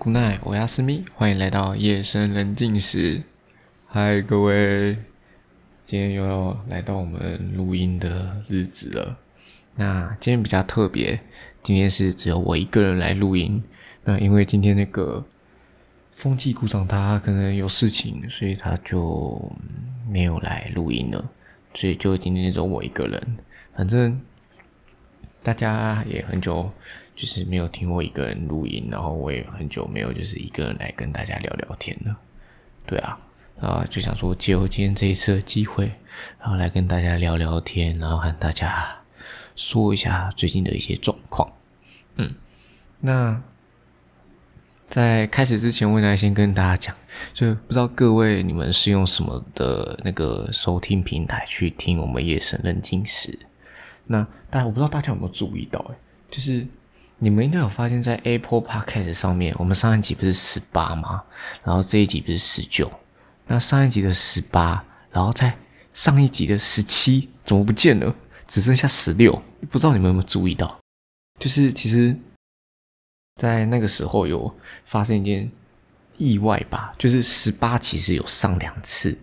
古奈，我亚斯密，欢迎来到夜深人静时。嗨，各位，今天又要来到我们录音的日子了。那今天比较特别，今天是只有我一个人来录音。那因为今天那个风纪股长他可能有事情，所以他就没有来录音了。所以就今天只有我一个人，反正。大家也很久就是没有听过一个人录音，然后我也很久没有就是一个人来跟大家聊聊天了。对啊，啊就想说借我今天这一次的机会，然后来跟大家聊聊天，然后和大家说一下最近的一些状况。嗯，那在开始之前，我来先跟大家讲，就不知道各位你们是用什么的那个收听平台去听我们夜深人静时。那大家我不知道大家有没有注意到，哎，就是你们应该有发现，在 Apple Podcast 上面，我们上一集不是十八吗？然后这一集不是十九？那上一集的十八，然后在上一集的十七怎么不见了？只剩下十六？不知道你们有没有注意到？就是其实，在那个时候有发生一件意外吧，就是十八其实有上两次，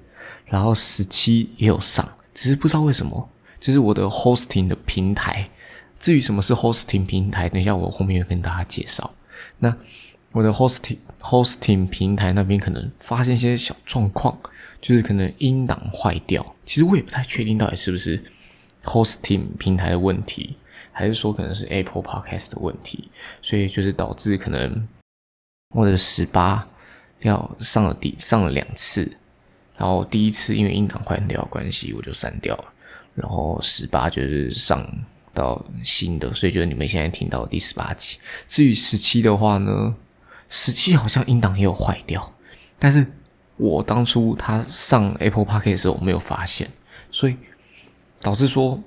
然后十七也有上，只是不知道为什么。就是我的 hosting 的平台，至于什么是 hosting 平台，等一下我后面会跟大家介绍。那我的 hosting hosting 平台那边可能发现一些小状况，就是可能音档坏掉。其实我也不太确定到底是不是 hosting 平台的问题，还是说可能是 Apple Podcast 的问题，所以就是导致可能我的十八要上了第上了两次，然后第一次因为音档坏掉关系，我就删掉了。然后十八就是上到新的，所以就是你们现在听到第十八集。至于十七的话呢，十七好像音档也有坏掉，但是我当初他上 Apple Park 的时候我没有发现，所以导致说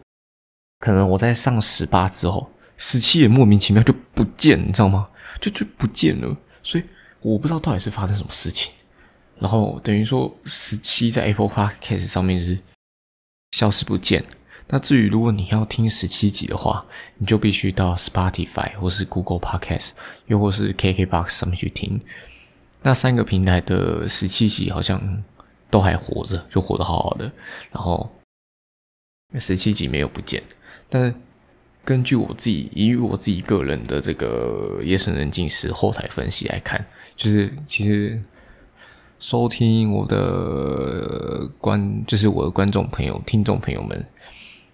可能我在上十八之后，十七也莫名其妙就不见，你知道吗？就就不见了，所以我不知道到底是发生什么事情。然后等于说十七在 Apple Park 上面就是。消失不见。那至于如果你要听十七集的话，你就必须到 Spotify 或是 Google Podcast，又或是 KKBox 上面去听。那三个平台的十七集好像都还活着，就活得好好的。然后十七集没有不见。但是根据我自己以我自己个人的这个夜深人静时后台分析来看，就是其实。收听我的观，就是我的观众朋友、听众朋友们，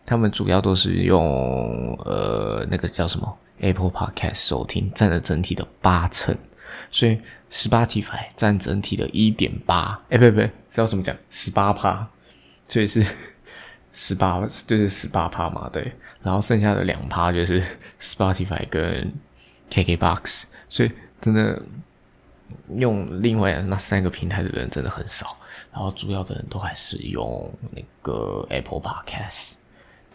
他们主要都是用呃那个叫什么 Apple Podcast 收听，占了整体的八成，所以十八 T 台占整体的一点八，哎，不不，知道怎么讲？十八趴，所以是十八，就是十八趴嘛，对。然后剩下的两趴就是 Spotify 跟 KKBox，所以真的。用另外那三个平台的人真的很少，然后主要的人都还是用那个 Apple Podcast，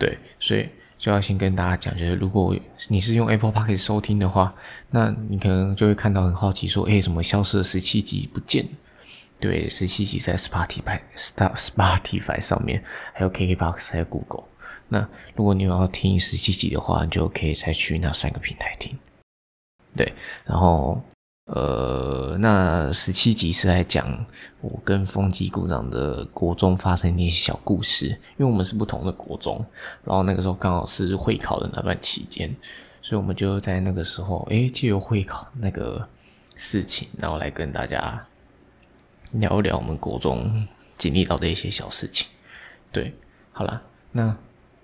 对，所以就要先跟大家讲，就是如果你是用 Apple Podcast 收听的话，那你可能就会看到很好奇说，哎，什么消失的十七集不见？对，十七集在 Spotify、Spotify 上面，还有 KKBox，还有 Google。那如果你要听十七集的话，你就可以再去那三个平台听。对，然后。呃，那十七集是在讲我跟风纪股长的国中发生一些小故事，因为我们是不同的国中，然后那个时候刚好是会考的那段期间，所以我们就在那个时候，诶，借由会考那个事情，然后来跟大家聊一聊我们国中经历到的一些小事情。对，好了，那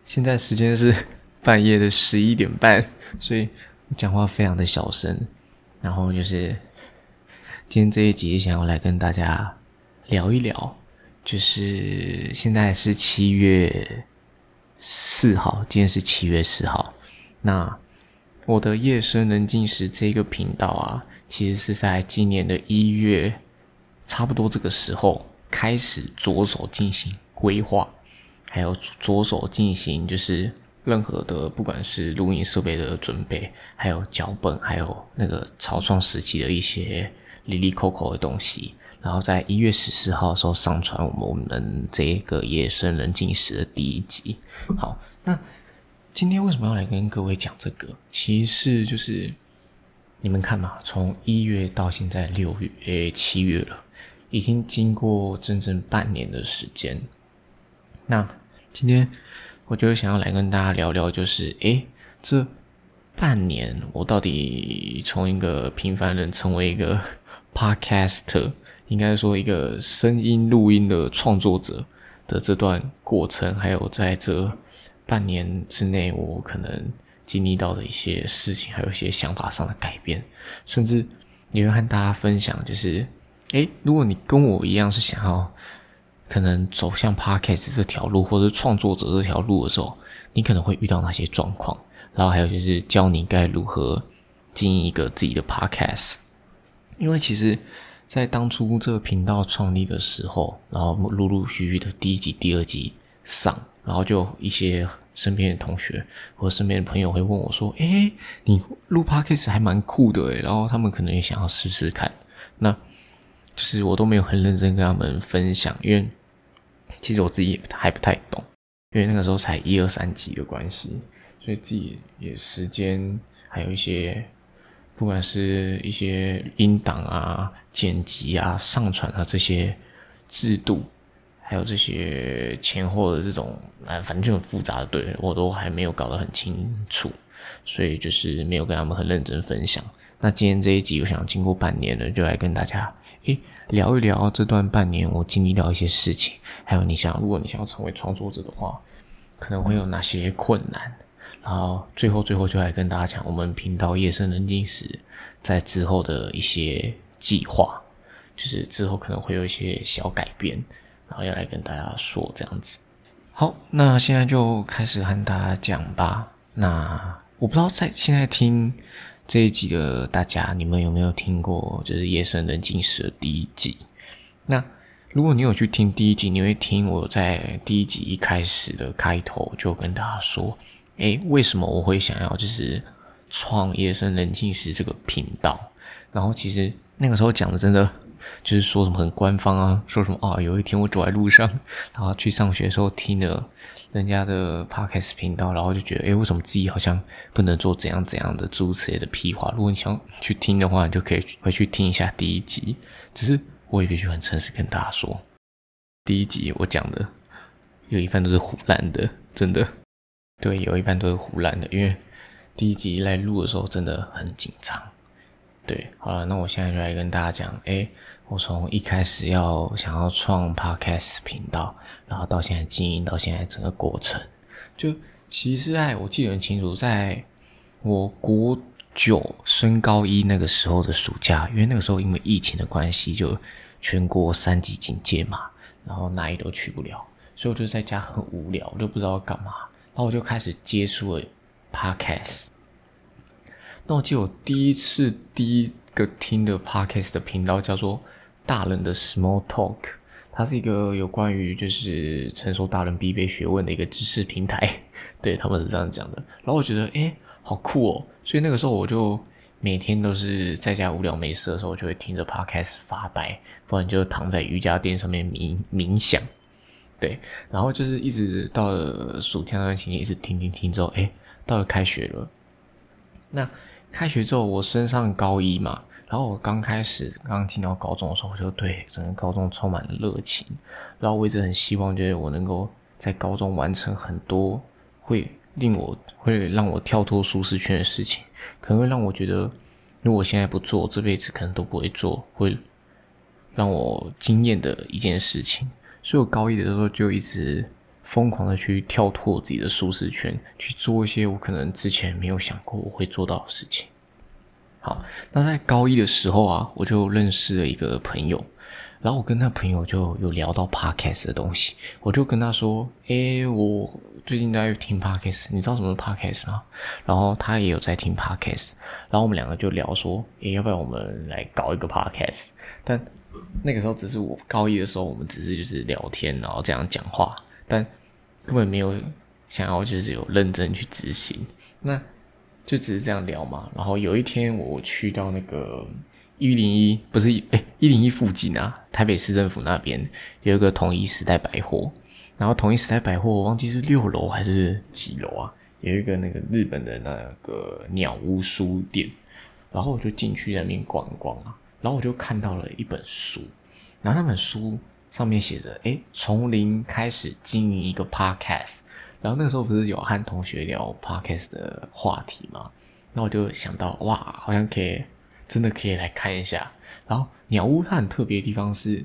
现在时间是 半夜的十一点半，所以讲话非常的小声。然后就是今天这一集想要来跟大家聊一聊，就是现在是七月四号，今天是七月四号。那我的夜深人静时这个频道啊，其实是在今年的一月差不多这个时候开始着手进行规划，还有着手进行就是。任何的，不管是录音设备的准备，还有脚本，还有那个草创时期的一些里里扣扣的东西，然后在一月十四号的时候上传我们我们这个夜深人静时的第一集。好，那今天为什么要来跟各位讲这个？其实就是你们看嘛，从一月到现在六月，诶，七月了，已经经过整整半年的时间。那今天我就想要来跟大家聊聊，就是诶，这半年我到底从一个平凡人成为一个 podcaster，应该说一个声音录音的创作者的这段过程，还有在这半年之内，我可能。经历到的一些事情，还有一些想法上的改变，甚至也会和大家分享，就是，诶，如果你跟我一样是想要可能走向 podcast 这条路，或者创作者这条路的时候，你可能会遇到哪些状况？然后还有就是教你该如何经营一个自己的 podcast。因为其实，在当初这个频道创立的时候，然后陆陆续续的第一集、第二集上。然后就一些身边的同学或身边的朋友会问我说：“哎，你录 podcast 还蛮酷的诶然后他们可能也想要试试看。那就是我都没有很认真跟他们分享，因为其实我自己也还不太懂，因为那个时候才一二三级的关系，所以自己也时间还有一些，不管是一些音档啊、剪辑啊、上传啊这些制度。还有这些前后的这种，啊，反正就很复杂的，对我都还没有搞得很清楚，所以就是没有跟他们很认真分享。那今天这一集，我想经过半年了，就来跟大家诶聊一聊这段半年我经历到一些事情，还有你想，如果你想要成为创作者的话，可能会有哪些困难。然后最后最后就来跟大家讲，我们频道夜深人静时，在之后的一些计划，就是之后可能会有一些小改变。然后要来跟大家说这样子，好，那现在就开始和大家讲吧。那我不知道在现在听这一集的大家，你们有没有听过就是《夜深人静时》的第一集？那如果你有去听第一集，你会听我在第一集一开始的开头就跟大家说，诶，为什么我会想要就是创《夜深人静时》这个频道？然后其实那个时候讲的真的。就是说什么很官方啊，说什么啊，有一天我走在路上，然后去上学的时候听了人家的 podcast 频道，然后就觉得，诶，为什么自己好像不能做怎样怎样的诸此类的屁话？如果你想去听的话，你就可以回去听一下第一集。只是我也必须很诚实跟大家说，第一集我讲的有一半都是胡乱的，真的。对，有一半都是胡乱的，因为第一集来录的时候真的很紧张。对，好了，那我现在就来跟大家讲，诶，我从一开始要想要创 podcast 频道，然后到现在经营到现在整个过程，就其实在我记得很清楚，在我国九升高一那个时候的暑假，因为那个时候因为疫情的关系，就全国三级警戒嘛，然后哪里都去不了，所以我就在家很无聊，我就不知道干嘛，然后我就开始接触了 podcast。那我记得我第一次第一个听的 podcast 的频道叫做“大人的 Small Talk”，它是一个有关于就是成熟大人必备学问的一个知识平台，对他们是这样讲的。然后我觉得诶好酷哦，所以那个时候我就每天都是在家无聊没事的时候，就会听着 podcast 发呆，不然就躺在瑜伽垫上面冥冥想。对，然后就是一直到了暑假那段期间，一直听听听之后，诶到了开学了，那。开学之后，我升上高一嘛，然后我刚开始刚进到高中的时候，我就对整个高中充满了热情，然后我一直很希望，就是我能够在高中完成很多会令我会让我跳脱舒适圈的事情，可能会让我觉得，如果现在不做，这辈子可能都不会做，会让我惊艳的一件事情。所以我高一的时候就一直。疯狂的去跳脱自己的舒适圈，去做一些我可能之前没有想过我会做到的事情。好，那在高一的时候啊，我就认识了一个朋友，然后我跟他朋友就有聊到 podcast 的东西，我就跟他说：“诶，我最近在听 podcast，你知道什么是 podcast 吗？”然后他也有在听 podcast，然后我们两个就聊说：“诶，要不要我们来搞一个 podcast？” 但那个时候只是我高一的时候，我们只是就是聊天，然后这样讲话。但根本没有想要，就是有认真去执行，那就只是这样聊嘛。然后有一天我去到那个一零一，不是哎一零一附近啊，台北市政府那边有一个统一时代百货，然后统一时代百货我忘记是六楼还是几楼啊，有一个那个日本的那个鸟屋书店，然后我就进去那边逛逛啊，然后我就看到了一本书，然后那本书上面写着：“哎，从零开始经营一个 podcast。”然后那个时候不是有和同学聊 podcast 的话题吗？那我就想到，哇，好像可以，真的可以来看一下。然后鸟屋它很特别的地方是，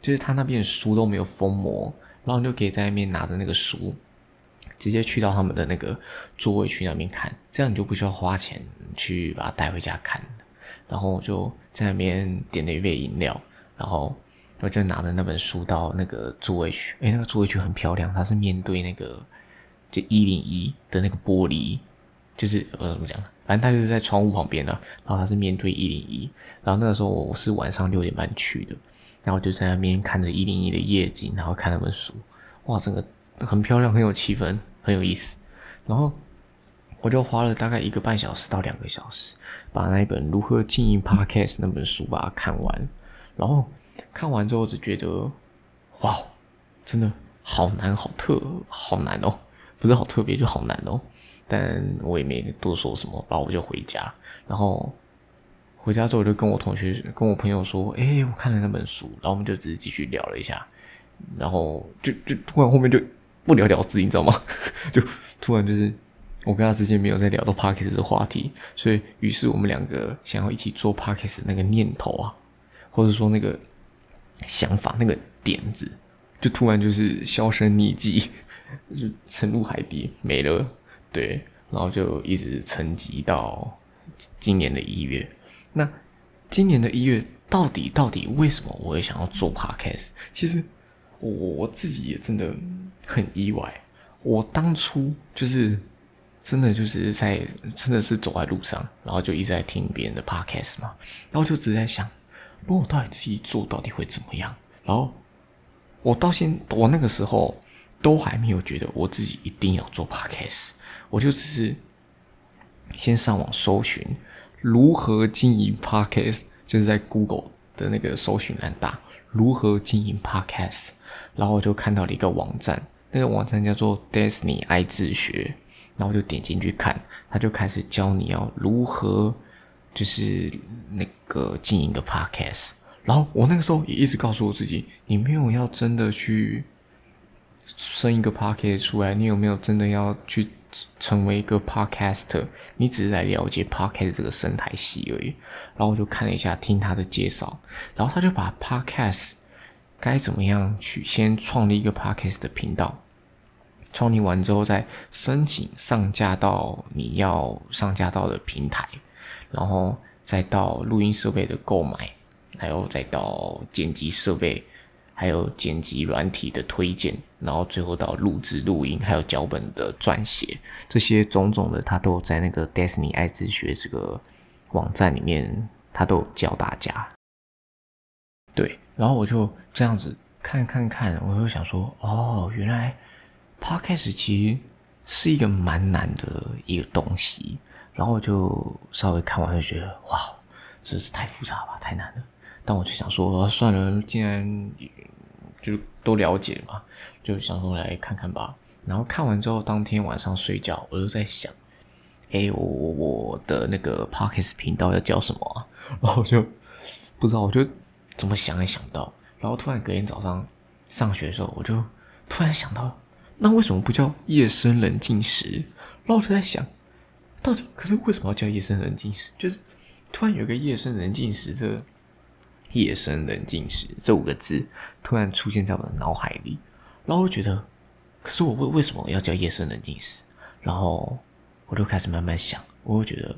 就是它那边书都没有封膜，然后你就可以在那边拿着那个书。直接去到他们的那个座位区那边看，这样你就不需要花钱去把它带回家看。然后就在那边点了一杯饮料，然后我就拿着那本书到那个座位区。哎，那个座位区很漂亮，它是面对那个就一零一的那个玻璃，就是呃怎么讲？反正它就是在窗户旁边的，然后它是面对一零一。然后那个时候我是晚上六点半去的，然后就在那边看着一零一的夜景，然后看那本书。哇，整个很漂亮，很有气氛。很有意思，然后我就花了大概一个半小时到两个小时，把那一本《如何经营 Podcast》那本书把它看完。然后看完之后，只觉得哇，真的好难，好特，好难哦！不是好特别，就好难哦。但我也没多说什么，然后我就回家。然后回家之后，我就跟我同学、跟我朋友说：“哎，我看了那本书。”然后我们就只是继续聊了一下，然后就就突然后面就。不了了之，你知道吗？就突然就是我跟他之间没有在聊到 Parkes 的话题，所以于是我们两个想要一起做 Parkes 那个念头啊，或者说那个想法、那个点子，就突然就是销声匿迹，就沉入海底没了。对，然后就一直沉寂到今年的一月。那今年的一月到底到底为什么我会想要做 Parkes？其实。我我自己也真的很意外，我当初就是真的就是在真的是走在路上，然后就一直在听别人的 podcast 嘛，然后就只在想，如果我到底自己做到底会怎么样？然后我到现我那个时候都还没有觉得我自己一定要做 podcast，我就只是先上网搜寻如何经营 podcast，就是在 Google 的那个搜寻栏打。如何经营 Podcast？然后我就看到了一个网站，那个网站叫做 Destiny 爱自学，然后我就点进去看，他就开始教你要如何就是那个经营个 Podcast。然后我那个时候也一直告诉我自己，你没有要真的去生一个 Podcast 出来，你有没有真的要去？成为一个 podcaster，你只是来了解 podcast 这个生态系而已。然后我就看了一下，听他的介绍，然后他就把 podcast 该怎么样去先创立一个 podcast 的频道，创立完之后再申请上架到你要上架到的平台，然后再到录音设备的购买，还有再到剪辑设备。还有剪辑软体的推荐，然后最后到录制、录音，还有脚本的撰写，这些种种的，他都在那个 Destiny 爱之学这个网站里面，他都教大家。对，然后我就这样子看看看，我就想说，哦，原来 Podcast 其实是一个蛮难的一个东西。然后我就稍微看完就觉得，哇，真是太复杂吧，太难了。但我就想说，算了，既然就都了解嘛，就想说来看看吧。然后看完之后，当天晚上睡觉，我就在想，哎，我我我的那个 Parkes 频道要叫什么？然后就不知道，我就怎么想也想不到。然后突然隔天早上上学的时候，我就突然想到，那为什么不叫夜深人静时？然后我就在想，到底可是为什么要叫夜深人静时？就是突然有个夜深人静时这。夜深人静时这五个字突然出现在我的脑海里，然后我觉得，可是我为为什么要叫夜深人静时？然后我就开始慢慢想，我就觉得，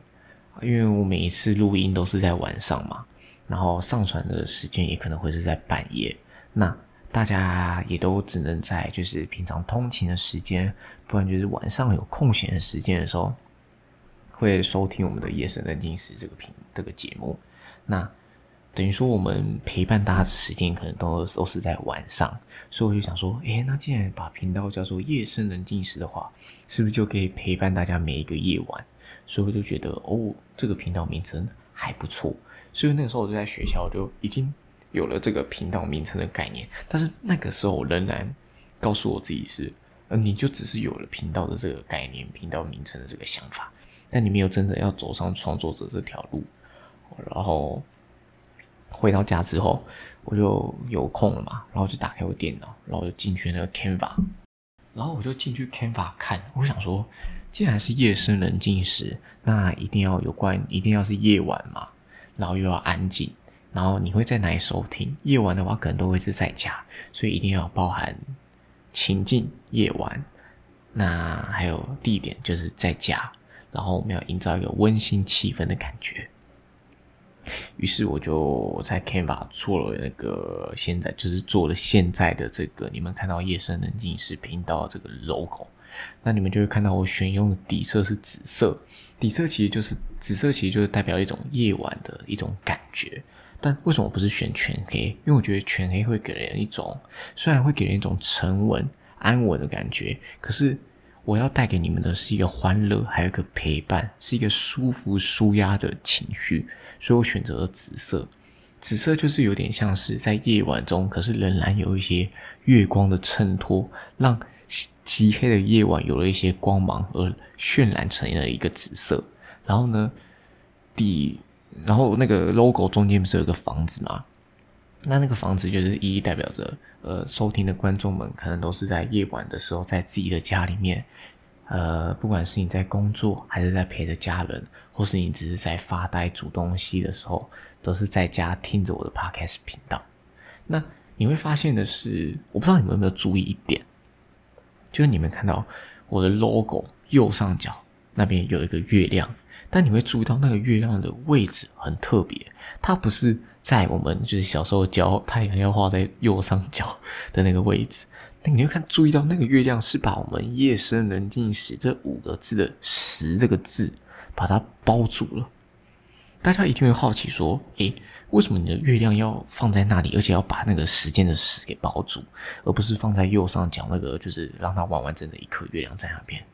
因为我每一次录音都是在晚上嘛，然后上传的时间也可能会是在半夜，那大家也都只能在就是平常通勤的时间，不然就是晚上有空闲的时间的时候，会收听我们的夜深人静时这个频这个节目，那。等于说，我们陪伴大家的时间可能都都是在晚上，所以我就想说，诶，那既然把频道叫做“夜深人静时”的话，是不是就可以陪伴大家每一个夜晚？所以我就觉得，哦，这个频道名称还不错。所以那个时候我就在学校就已经有了这个频道名称的概念，但是那个时候我仍然告诉我自己是，呃，你就只是有了频道的这个概念、频道名称的这个想法，但你没有真的要走上创作者这条路。然后回到家之后，我就有空了嘛，然后就打开我电脑，然后就进去那个 Canva，然后我就进去 Canva 看，我想说，既然是夜深人静时，那一定要有关，一定要是夜晚嘛，然后又要安静，然后你会在哪里收听？夜晚的话，可能都会是在家，所以一定要包含情境夜晚，那还有地点就是在家。然后我们要营造一个温馨气氛的感觉，于是我就在 Canva 做了那个现在就是做了现在的这个你们看到夜深人静时频道这个 logo，那你们就会看到我选用的底色是紫色，底色其实就是紫色，其实就是代表一种夜晚的一种感觉。但为什么不是选全黑？因为我觉得全黑会给人一种虽然会给人一种沉稳安稳的感觉，可是。我要带给你们的是一个欢乐，还有一个陪伴，是一个舒服、舒压的情绪，所以我选择了紫色。紫色就是有点像是在夜晚中，可是仍然有一些月光的衬托，让漆黑的夜晚有了一些光芒，而渲染成了一个紫色。然后呢，底，然后那个 logo 中间不是有个房子吗？那那个房子就是一一代表着，呃，收听的观众们可能都是在夜晚的时候，在自己的家里面，呃，不管是你在工作，还是在陪着家人，或是你只是在发呆煮东西的时候，都是在家听着我的 podcast 频道。那你会发现的是，我不知道你们有没有注意一点，就是你们看到我的 logo 右上角那边有一个月亮，但你会注意到那个月亮的位置很特别，它不是。在我们就是小时候教太阳要画在右上角的那个位置，那你会看注意到那个月亮是把我们夜深人静时这五个字的“十”这个字把它包住了。大家一定会好奇说：“诶，为什么你的月亮要放在那里，而且要把那个时间的“时”给包住，而不是放在右上角那个就是让它完完整的一颗月亮在那边？”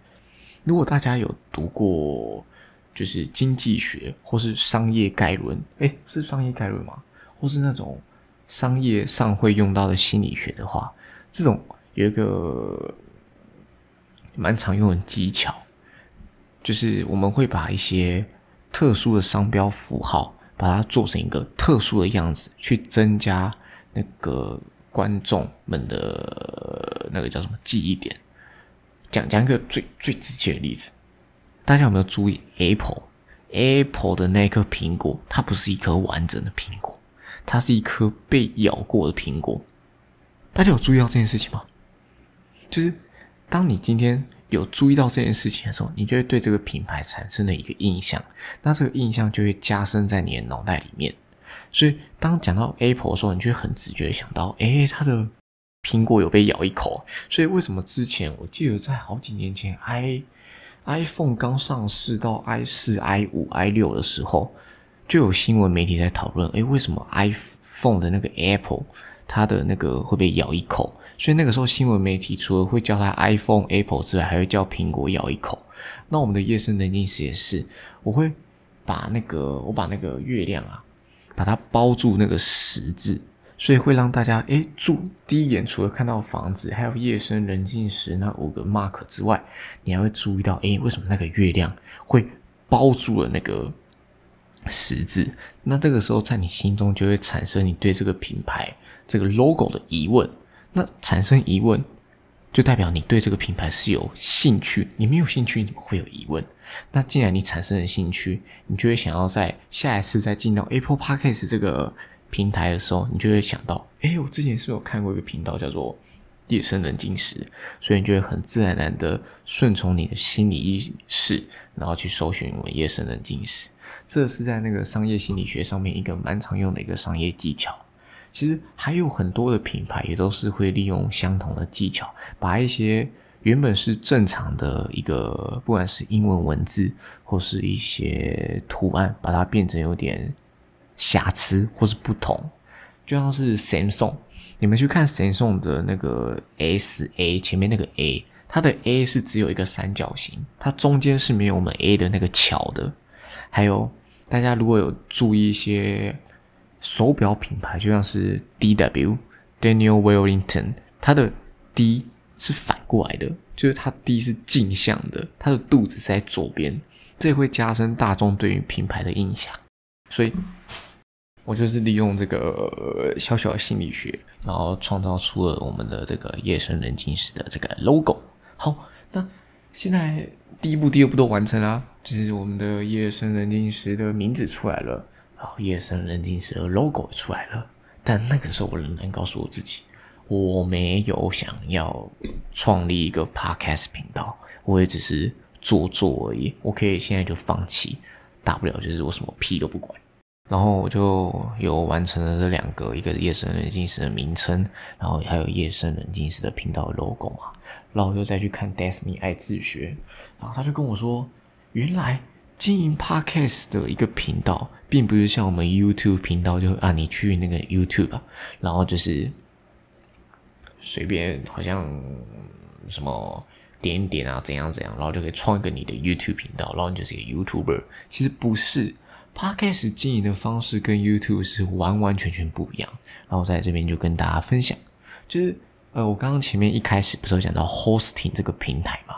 如果大家有读过。就是经济学或是商业概论，哎，是商业概论吗？或是那种商业上会用到的心理学的话，这种有一个蛮常用的技巧，就是我们会把一些特殊的商标符号，把它做成一个特殊的样子，去增加那个观众们的那个叫什么记忆点。讲讲一个最最直接的例子。大家有没有注意，Apple，Apple 的那颗苹果，它不是一颗完整的苹果，它是一颗被咬过的苹果。大家有注意到这件事情吗？就是当你今天有注意到这件事情的时候，你就会对这个品牌产生了一个印象，那这个印象就会加深在你的脑袋里面。所以当讲到 Apple 的时候，你就会很直觉想到，哎，它的苹果有被咬一口。所以为什么之前我记得在好几年前，i iPhone 刚上市到 i 四、i 五、i 六的时候，就有新闻媒体在讨论：诶，为什么 iPhone 的那个 Apple 它的那个会被咬一口？所以那个时候新闻媒体除了会叫它 iPhone Apple 之外，还会叫苹果咬一口。那我们的夜深人静时也是，我会把那个我把那个月亮啊，把它包住那个十字。所以会让大家诶住第一眼除了看到房子，还有夜深人静时那五个 mark 之外，你还会注意到诶为什么那个月亮会包住了那个十字？那这个时候在你心中就会产生你对这个品牌这个 logo 的疑问。那产生疑问，就代表你对这个品牌是有兴趣。你没有兴趣，你怎么会有疑问？那既然你产生了兴趣，你就会想要在下一次再进到 Apple Podcast 这个。平台的时候，你就会想到，哎，我之前是有看过一个频道叫做“夜深人静时”，所以你就会很自然然的顺从你的心理意识，然后去搜寻我们“夜深人静时”。这是在那个商业心理学上面一个蛮常用的一个商业技巧。其实还有很多的品牌也都是会利用相同的技巧，把一些原本是正常的一个，不管是英文文字或是一些图案，把它变成有点。瑕疵或是不同，就像是 Samsung，你们去看 Samsung 的那个 S A 前面那个 A，它的 A 是只有一个三角形，它中间是没有我们 A 的那个桥的。还有大家如果有注意一些手表品牌，就像是 D W Daniel Wellington，它的 D 是反过来的，就是它 D 是镜像的，它的肚子是在左边，这会加深大众对于品牌的印象。所以，我就是利用这个小小心理学，然后创造出了我们的这个夜深人静时的这个 logo。好，那现在第一步、第二步都完成了，就是我们的夜深人静时的名字出来了，然后夜深人静时的 logo 出来了。但那个时候，我仍然告诉我自己，我没有想要创立一个 podcast 频道，我也只是做做而已。我可以现在就放弃，大不了就是我什么屁都不管。然后我就有完成了这两个，一个夜深人静时的名称，然后还有夜深人静时的频道 logo 嘛。然后我就再去看 Destiny 爱自学，然后他就跟我说，原来。经营 podcast 的一个频道，并不是像我们 YouTube 频道，就啊，你去那个 YouTube，然后就是随便好像什么点点啊，怎样怎样，然后就可以创一个你的 YouTube 频道，然后你就是一个 YouTuber。其实不是，podcast 经营的方式跟 YouTube 是完完全全不一样。然后在这边就跟大家分享，就是呃，我刚刚前面一开始不是有讲到 hosting 这个平台嘛？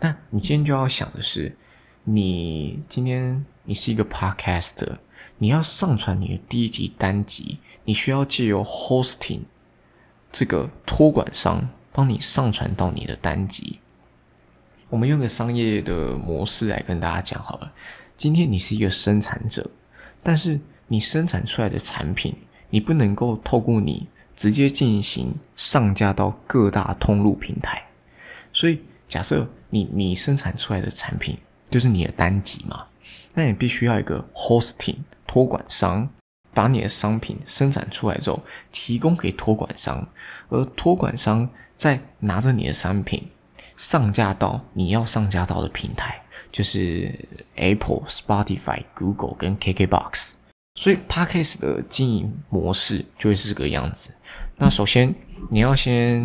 那你今天就要想的是。你今天你是一个 podcaster，你要上传你的第一集单集，你需要借由 hosting 这个托管商帮你上传到你的单集。我们用个商业的模式来跟大家讲好了。今天你是一个生产者，但是你生产出来的产品，你不能够透过你直接进行上架到各大通路平台。所以假设你你生产出来的产品。就是你的单集嘛，那你必须要一个 hosting 托管商，把你的商品生产出来之后提供给托管商，而托管商再拿着你的商品上架到你要上架到的平台，就是 Apple、Spotify、Google 跟 KKBox。所以 Podcast 的经营模式就会是这个样子。那首先你要先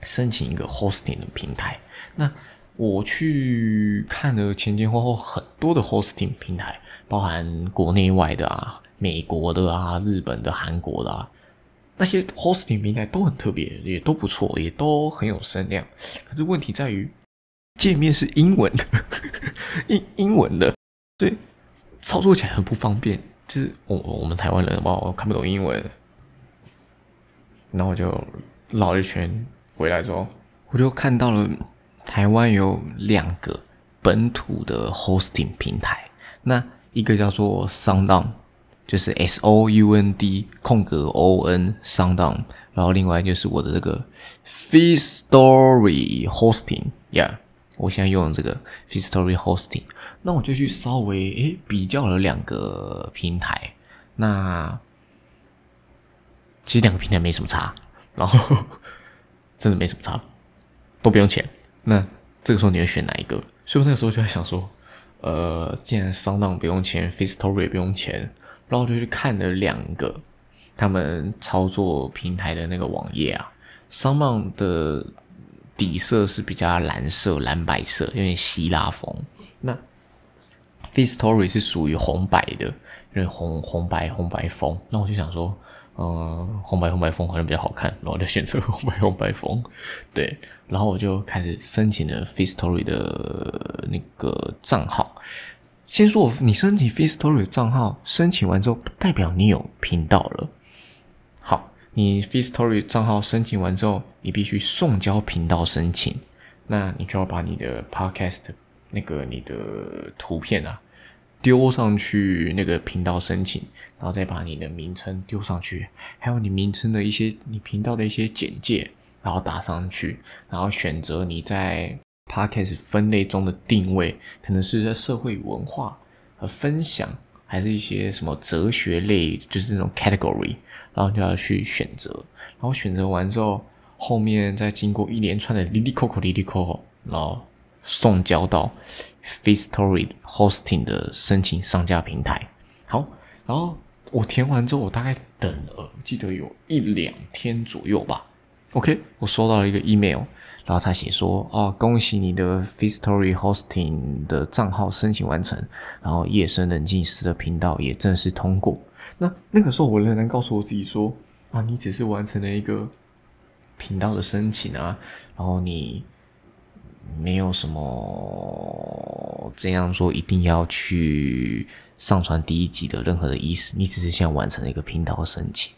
申请一个 hosting 的平台，那。我去看了前前后后很多的 hosting 平台，包含国内外的啊、美国的啊、日本的、韩国的啊，那些 hosting 平台都很特别，也都不错，也都很有声量。可是问题在于，界面是英文的，英英文的，所以操作起来很不方便。就是我我们台湾人嘛，我看不懂英文，然后我就绕一圈回来之后，我就看到了。台湾有两个本土的 hosting 平台，那一个叫做 Sound，就是 S O U N D 空格 O N Sundown，然后另外就是我的这个 Fee Story Hosting，Yeah，我现在用这个 Fee Story Hosting，那我就去稍微诶比较了两个平台，那其实两个平台没什么差，然后 真的没什么差，都不用钱。那这个时候你会选哪一个？所以我那个时候就在想说，呃，既然 Sundown 不用钱 f a c e Story 也不用钱，然后就去看了两个他们操作平台的那个网页啊。商档的底色是比较蓝色、蓝白色，有点希腊风。那 Fistory 是属于红白的，因为红红白红白风。那我就想说。嗯，红白红白风好像比较好看，然后就选择红白红白风。对，然后我就开始申请了 Fistory 的那个账号。先说，你申请 Face Story 账号，申请完之后不代表你有频道了。好，你 Face Story 账号申请完之后，你必须送交频道申请。那你就要把你的 Podcast 那个你的图片啊。丢上去那个频道申请，然后再把你的名称丢上去，还有你名称的一些你频道的一些简介，然后打上去，然后选择你在 podcast 分类中的定位，可能是在社会文化和分享，还是一些什么哲学类，就是那种 category，然后就要去选择，然后选择完之后，后面再经过一连串的 lily coco lily coco，然后送交到。Fistory Hosting 的申请上架平台，好，然后我填完之后，我大概等了，记得有一两天左右吧。OK，我收到了一个 email，然后他写说：“哦，恭喜你的 Face Story Hosting 的账号申请完成，然后夜深人静时的频道也正式通过。”那那个时候，我仍然告诉我自己说：“啊，你只是完成了一个频道的申请啊，然后你。”没有什么这样说一定要去上传第一集的任何的意思，你只是现在完成了一个频道申请。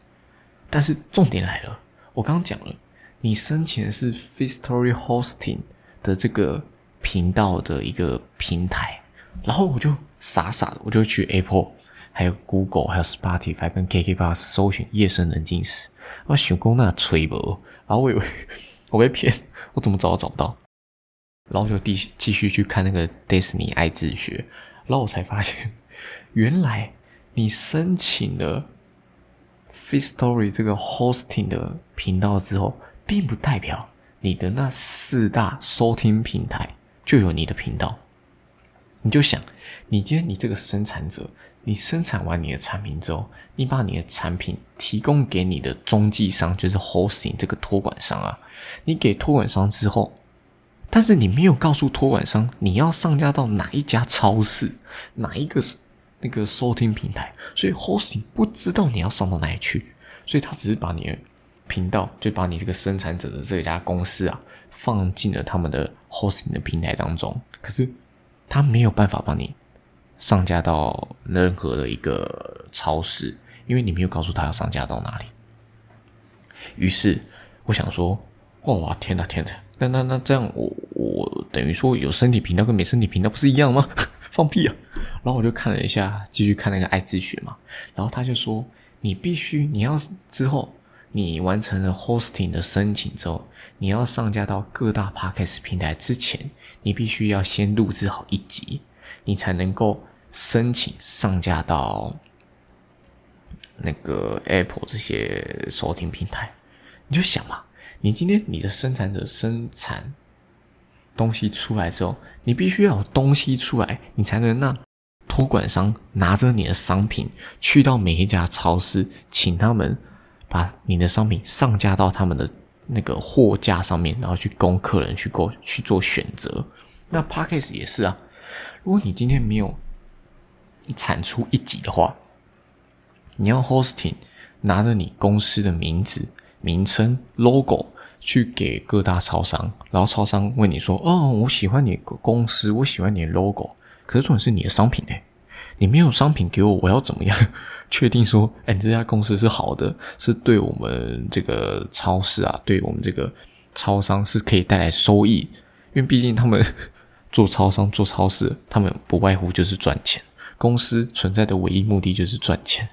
但是重点来了，我刚刚讲了，你申请的是 f i Story Hosting 的这个频道的一个平台，然后我就傻傻的，我就去 Apple、还有 Google、还有 Spotify 跟 KKBox 搜寻夜深人静时，我想讲那吹不，然后我以为 我被骗，我怎么找都找不到，然后就继继续去看那个 Disney 爱自学，然后我才发现，原来你申请了。f i Story 这个 hosting 的频道之后，并不代表你的那四大收听平台就有你的频道。你就想，你今天你这个生产者，你生产完你的产品之后，你把你的产品提供给你的中继商，就是 hosting 这个托管商啊。你给托管商之后，但是你没有告诉托管商你要上架到哪一家超市，哪一个。那个收听平台，所以 hosting 不知道你要上到哪里去，所以他只是把你的频道，就把你这个生产者的这家公司啊，放进了他们的 hosting 的平台当中。可是他没有办法帮你上架到任何的一个超市，因为你没有告诉他要上架到哪里。于是我想说，哇天哪天哪，那那那这样我我等于说有身体频道跟没身体频道不是一样吗？放屁啊！然后我就看了一下，继续看那个爱自学嘛。然后他就说：“你必须，你要之后你完成了 hosting 的申请之后，你要上架到各大 podcast 平台之前，你必须要先录制好一集，你才能够申请上架到那个 Apple 这些收听平台。你就想嘛，你今天你的生产者生产。”东西出来之后，你必须要有东西出来，你才能让托管商拿着你的商品去到每一家超市，请他们把你的商品上架到他们的那个货架上面，然后去供客人去购去做选择。那 p a c k a g e 也是啊，如果你今天没有产出一集的话，你要 hosting 拿着你公司的名字、名称、logo。去给各大超商，然后超商问你说：“哦，我喜欢你公司，我喜欢你的 logo。”可是重点是你的商品哎，你没有商品给我，我要怎么样 确定说，哎，你这家公司是好的，是对我们这个超市啊，对我们这个超商是可以带来收益？因为毕竟他们做超商、做超市，他们不外乎就是赚钱，公司存在的唯一目的就是赚钱。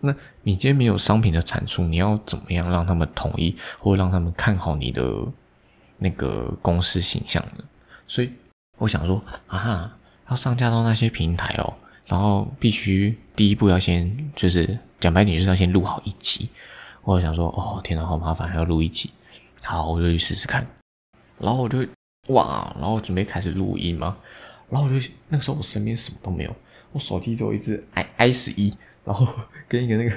那你今天没有商品的产出，你要怎么样让他们同意，或让他们看好你的那个公司形象呢？所以我想说啊，要上架到那些平台哦，然后必须第一步要先就是讲白点，就是要先录好一集。我想说，哦天哪，好麻烦，还要录一集。好，我就去试试看。然后我就哇，然后准备开始录音嘛。然后我就那个时候我身边什么都没有，我手机只有一只 i i 十一。然后跟一个那个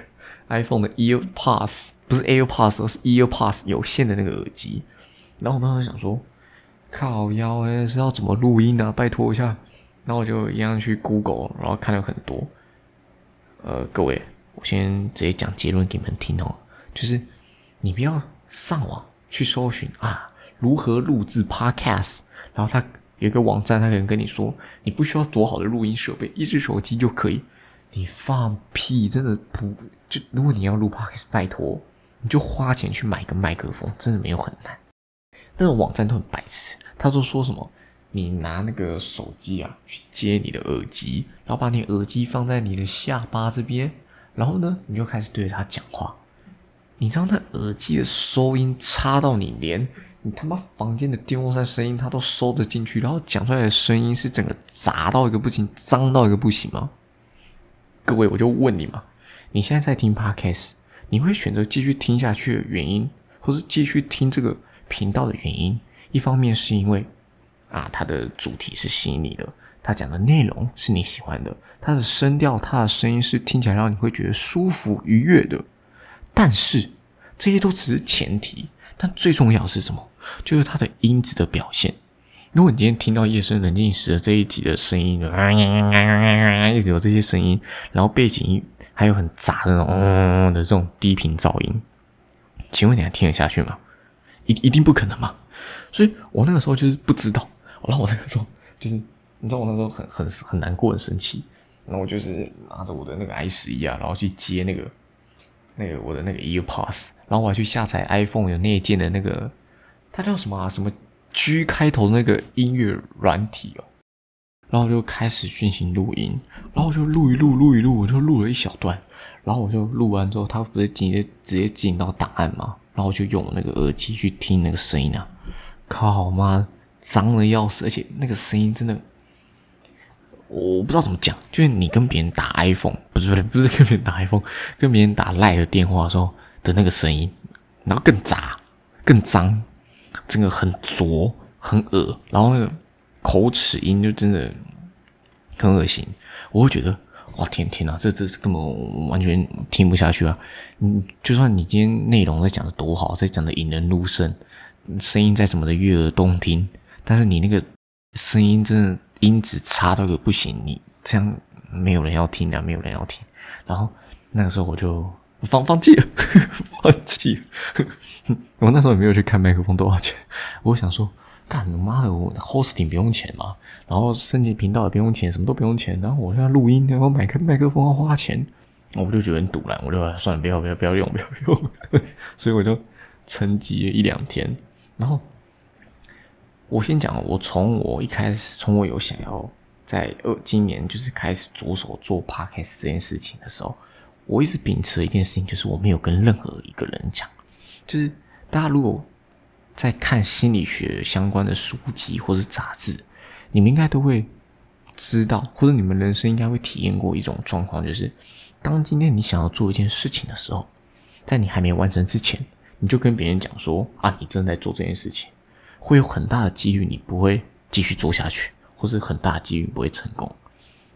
iPhone 的 EarPods，不是 AirPods，是 EarPods 有线的那个耳机。然后我当时想说，靠腰诶，是要怎么录音呢？拜托一下。然后我就一样去 Google，然后看了很多。呃，各位，我先直接讲结论给你们听哦，就是你不要上网去搜寻啊，如何录制 Podcast，然后他有一个网站，他可能跟你说，你不需要多好的录音设备，一只手机就可以。你放屁！真的不就如果你要录 podcast，拜托你就花钱去买个麦克风，真的没有很难。那种网站都很白痴，他都说什么？你拿那个手机啊去接你的耳机，然后把你耳机放在你的下巴这边，然后呢你就开始对着他讲话。你知道那耳机的收音差到你连你他妈房间的电风扇声音它都收得进去，然后讲出来的声音是整个杂到一个不行，脏到一个不行吗？各位，我就问你嘛，你现在在听 podcast，你会选择继续听下去的原因，或是继续听这个频道的原因？一方面是因为啊，它的主题是吸引你的，它讲的内容是你喜欢的，它的声调、它的声音是听起来让你会觉得舒服愉悦的。但是这些都只是前提，但最重要是什么？就是它的音质的表现。如果你今天听到夜深人静时的这一集的声音，一直有这些声音，然后背景还有很杂的那种嗡的这种低频噪音，请问你还听得下去吗？一一定不可能嘛！所以我那个时候就是不知道，然后我那个时候就是，你知道我那时候很很很难过，很生气。然后我就是拿着我的那个 i 十一啊，然后去接那个那个我的那个 EarPods，然后我还去下载 iPhone 有内建的那个，它叫什么？什么 G 开头那个音乐软体哦。然后就开始进行录音，然后就录一录，录一录，我就录了一小段。然后我就录完之后，它不是直接直接进到档案吗？然后我就用那个耳机去听那个声音啊，靠妈，脏的要死，而且那个声音真的。我不知道怎么讲，就是你跟别人打 iPhone，不是不是不是跟别人打 iPhone，跟别人打赖的电话的时候的那个声音，然后更杂、更脏，真的很浊、很恶，然后那个口齿音就真的很恶心。我会觉得，哇天天哪，这这根本完全听不下去啊！嗯，就算你今天内容在讲的多好，在讲的引人入胜，声音再怎么的悦耳动听，但是你那个声音真的。音质差到个不行，你这样没有人要听的，没有人要听。然后那个时候我就放放弃了，放弃了。我那时候也没有去看麦克风多少钱，我想说，干妈的，我 hosting 不用钱嘛，然后升级频道也不用钱，什么都不用钱。然后我现在录音，然后买个麦克风要花钱，我就觉得很堵然，我就算了，不要不要不要用，不要用。所以我就沉寂了一两天，然后。我先讲，我从我一开始，从我有想要在二今年就是开始着手做 podcast 这件事情的时候，我一直秉持一件事情，就是我没有跟任何一个人讲。就是大家如果在看心理学相关的书籍或者杂志，你们应该都会知道，或者你们人生应该会体验过一种状况，就是当今天你想要做一件事情的时候，在你还没完成之前，你就跟别人讲说啊，你正在做这件事情。会有很大的几率你不会继续做下去，或是很大的几率不会成功，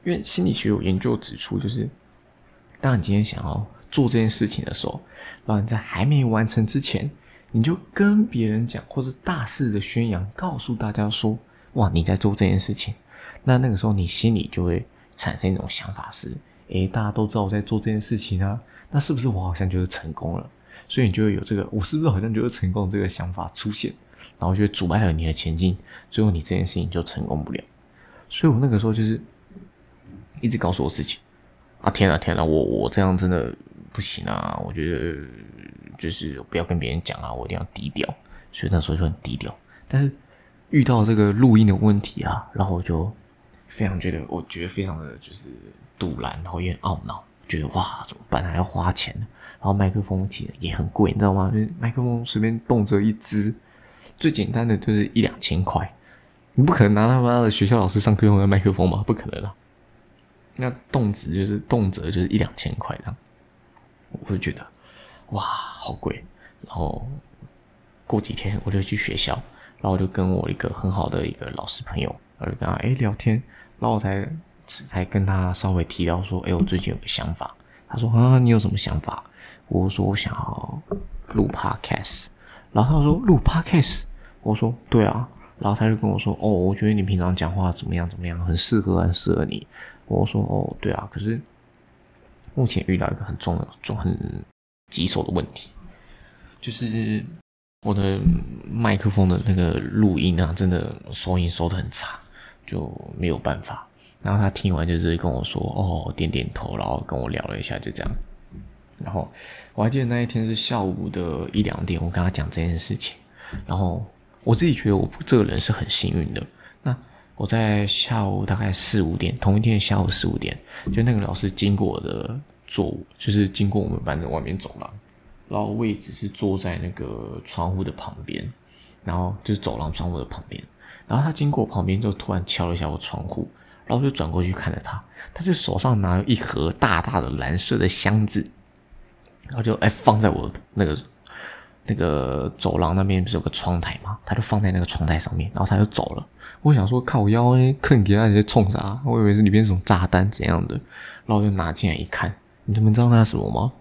因为心理学有研究指出，就是当你今天想要做这件事情的时候，当你在还没完成之前，你就跟别人讲，或是大肆的宣扬，告诉大家说，哇，你在做这件事情，那那个时候你心里就会产生一种想法是，诶，大家都知道我在做这件事情啊，那是不是我好像就是成功了？所以你就会有这个，我是不是好像就是成功这个想法出现？然后就阻碍了你的前进，最后你这件事情就成功不了。所以我那个时候就是一直告诉我自己：啊，天啊，天啊，我我这样真的不行啊！我觉得就是不要跟别人讲啊，我一定要低调。所以那时候就很低调。但是遇到这个录音的问题啊，然后我就非常觉得，我觉得非常的就是堵然，然后也很懊恼，觉得哇，怎么办？还要花钱，然后麦克风其实也很贵，你知道吗？就是麦克风随便动辄一支。最简单的就是一两千块，你不可能拿他妈的学校老师上课用的麦克风吧？不可能啊！那动辄就是动辄就是一两千块这样，我就觉得哇，好贵。然后过几天我就去学校，然后我就跟我一个很好的一个老师朋友，我就跟他哎聊天，然后我才才跟他稍微提到说，哎，我最近有个想法。他说啊，你有什么想法？我说我想要录 podcast。然后他说录 podcast。我说对啊，然后他就跟我说哦，我觉得你平常讲话怎么样怎么样，很适合很适合你。我说哦对啊，可是目前遇到一个很重要、重很棘手的问题，就是我的麦克风的那个录音啊，真的收音收的很差，就没有办法。然后他听完就是跟我说哦，点点头，然后跟我聊了一下，就这样。然后我还记得那一天是下午的一两点，我跟他讲这件事情，然后。我自己觉得我这个人是很幸运的。那我在下午大概四五点，同一天下午四五点，就那个老师经过我的座，就是经过我们班的外面走廊，然后位置是坐在那个窗户的旁边，然后就是走廊窗户的旁边。然后他经过旁边，就突然敲了一下我窗户，然后就转过去看着他，他就手上拿了一盒大大的蓝色的箱子，然后就哎放在我那个。那个走廊那边不是有个窗台吗？他就放在那个窗台上面，然后他就走了。我想说靠腰呢，坑给他直接冲啥？我以为是里面什么炸弹怎样的，然后就拿进来一看，你们知道那是什么吗？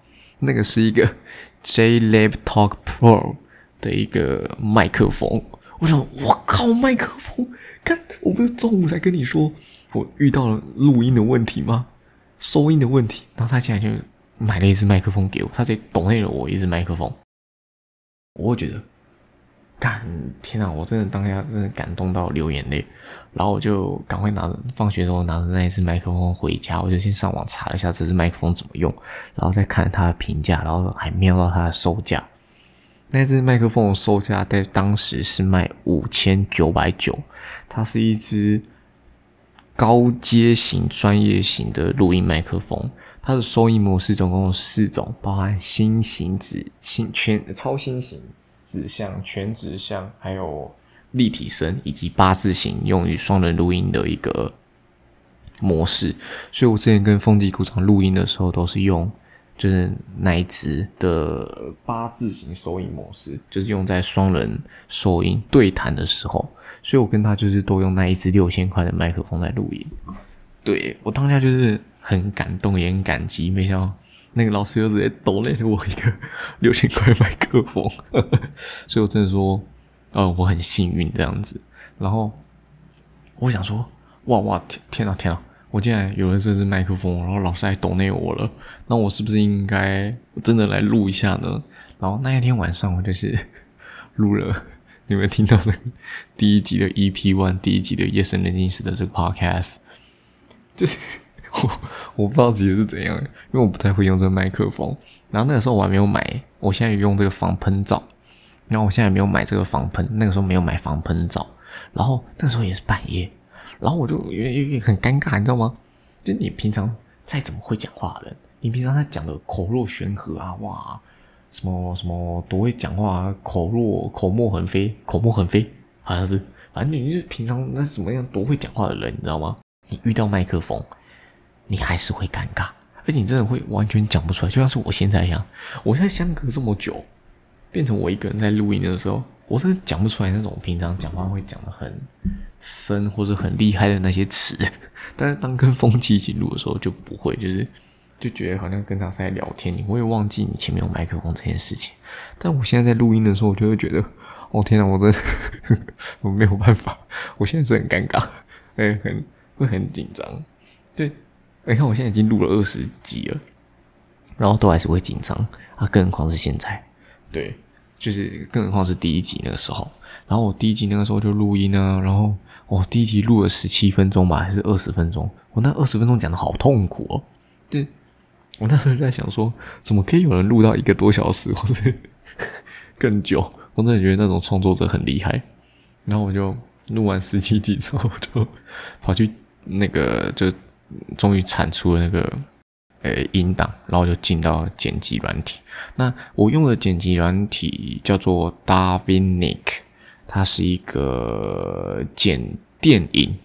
那个是一个 J Lab Talk Pro 的一个麦克风。我想，我靠，麦克风！看，我不是中午才跟你说我遇到了录音的问题吗？收音的问题，然后他现在就买了一支麦克风给我，他在懂内了我一支麦克风。我觉得，感天啊！我真的当下真的感动到流眼泪，然后我就赶快拿着放学的时候拿着那一只麦克风回家，我就先上网查了一下这支麦克风怎么用，然后再看它的评价，然后还瞄到它的售价。那支麦克风的售价在当时是卖五千九百九，它是一支高阶型、专业型的录音麦克风。它的收音模式总共有四种，包含新型、指新全超新型。指向、全指向，还有立体声，以及八字形，用于双人录音的一个模式。所以我之前跟风纪鼓掌录音的时候，都是用就是那一只的八字形收音模式，就是用在双人收音对谈的时候。所以我跟他就是都用那一支六千块的麦克风在录音。对我当下就是很感动，也很感激，没想到。那个老师又直接抖了我一个六千块麦克风，所以我真的说，呃，我很幸运这样子。然后我想说，哇哇天天啊天啊，我竟然有了这支麦克风，然后老师还抖那我了，那我是不是应该真的来录一下呢？然后那一天晚上，我就是录了你们听到的第一集的 EP One，第一集的夜深人静时的这个 Podcast，就是。我我不知道自己是怎样，因为我不太会用这个麦克风。然后那个时候我还没有买，我现在用这个防喷罩。然后我现在没有买这个防喷，那个时候没有买防喷罩。然后那时候也是半夜，然后我就有有很尴尬，你知道吗？就你平常再怎么会讲话的人，你平常他讲的口若悬河啊，哇，什么什么多会讲话，口若口沫横飞，口沫横飞，好像是，反正你就是平常那怎么样多会讲话的人，你知道吗？你遇到麦克风。你还是会尴尬，而且你真的会完全讲不出来，就像是我现在一样。我现在相隔这么久，变成我一个人在录音的时候，我真的讲不出来那种平常讲话会讲的很深或者很厉害的那些词。但是当跟风机一起录的时候就不会，就是就觉得好像跟他在聊天，你会忘记你前面有麦克风这件事情。但我现在在录音的时候，我就会觉得，哦天哪，我真的 我没有办法，我现在是很尴尬，哎，很会很紧张，对。你看，我现在已经录了二十集了，然后都还是会紧张啊，更何况是现在，对，就是更何况是第一集那个时候，然后我第一集那个时候就录音啊，然后我第一集录了十七分钟吧，还是二十分钟？我那二十分钟讲的好痛苦哦，对，我那时候在想说，怎么可以有人录到一个多小时或者 更久？我真的觉得那种创作者很厉害。然后我就录完十七集之后，就跑去那个就。终于产出了那个呃音档，然后就进到剪辑软体。那我用的剪辑软体叫做 Davinic，它是一个剪电影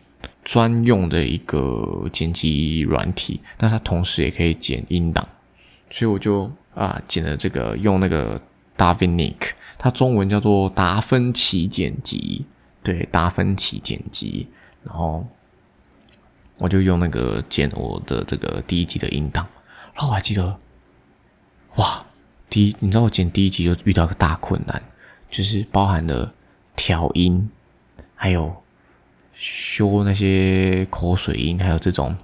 专用的一个剪辑软体，但它同时也可以剪音档，所以我就啊剪了这个用那个 Davinic，它中文叫做达芬奇剪辑，对，达芬奇剪辑，然后。我就用那个剪我的这个第一集的音档，然后我还记得，哇，第一，你知道我剪第一集就遇到个大困难，就是包含了调音，还有修那些口水音，还有这种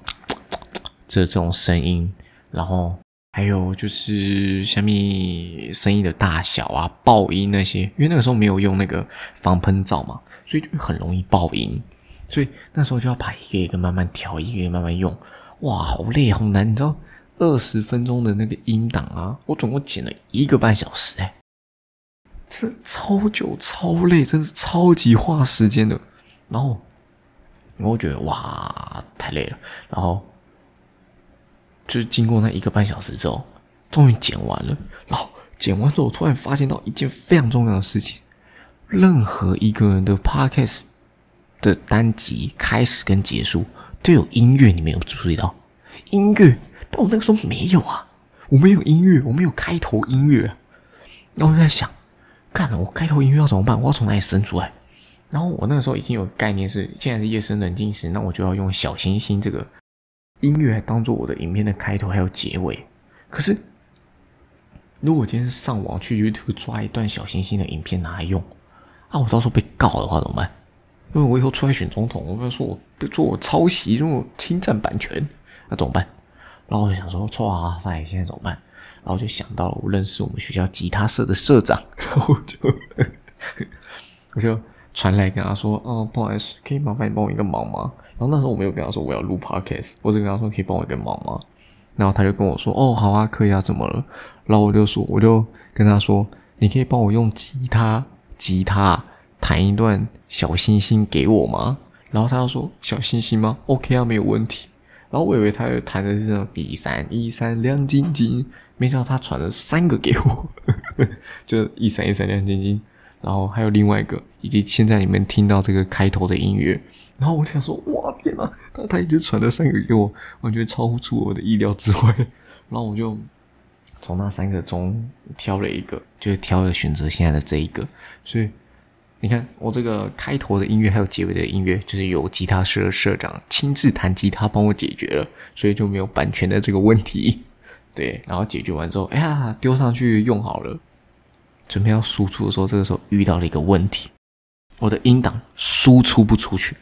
这这种声音，然后还有就是下面声音的大小啊，爆音那些，因为那个时候没有用那个防喷罩嘛，所以就很容易爆音。所以那时候就要把一个一个慢慢调，一个一个慢慢用，哇，好累好难！你知道二十分钟的那个音档啊，我总共剪了一个半小时，哎，这超久超累，真是超级花时间的。然后我觉得哇，太累了。然后就是经过那一个半小时之后，终于剪完了。然后剪完之后，我突然发现到一件非常重要的事情：任何一个人的 podcast。的单集开始跟结束都有音乐，你没有注意到音乐？但我那个时候没有啊，我没有音乐，我没有开头音乐。然后我就在想，干，我开头音乐要怎么办？我要从哪里生出来？然后我那个时候已经有概念是，现在是夜深人静时，那我就要用小星星这个音乐来当做我的影片的开头还有结尾。可是，如果今天上网去 YouTube 抓一段小星星的影片拿来用，啊，我到时候被告的话怎么办？因为我以后出来选总统，我不要说我做我抄袭，因为我侵占版权，那怎么办？然后我就想说，哇塞，现在怎么办？然后就想到了我认识我们学校吉他社的社长，然后就 我就传来跟他说：“哦，不好意思，可以麻烦你帮我一个忙吗？”然后那时候我没有跟他说我要录 podcast，我只跟他说可以帮我一个忙吗？然后他就跟我说：“哦，好啊，可以啊，怎么了？”然后我就说，我就跟他说：“你可以帮我用吉他，吉他弹一段小星星给我吗？”然后他就说：“小星星吗？OK 啊，没有问题。”然后我以为他弹的是那种一闪一闪亮晶晶，没想到他传了三个给我，就一闪一闪亮晶晶，然后还有另外一个，以及现在你们听到这个开头的音乐。然后我想说：“哇，天哪！他他已经传了三个给我，完全超出我的意料之外。”然后我就从那三个中挑了一个，就挑了选择现在的这一个，所以。你看，我这个开头的音乐还有结尾的音乐，就是由吉他社社长亲自弹吉他帮我解决了，所以就没有版权的这个问题。对，然后解决完之后，哎呀，丢上去用好了，准备要输出的时候，这个时候遇到了一个问题，我的音档输出不出去，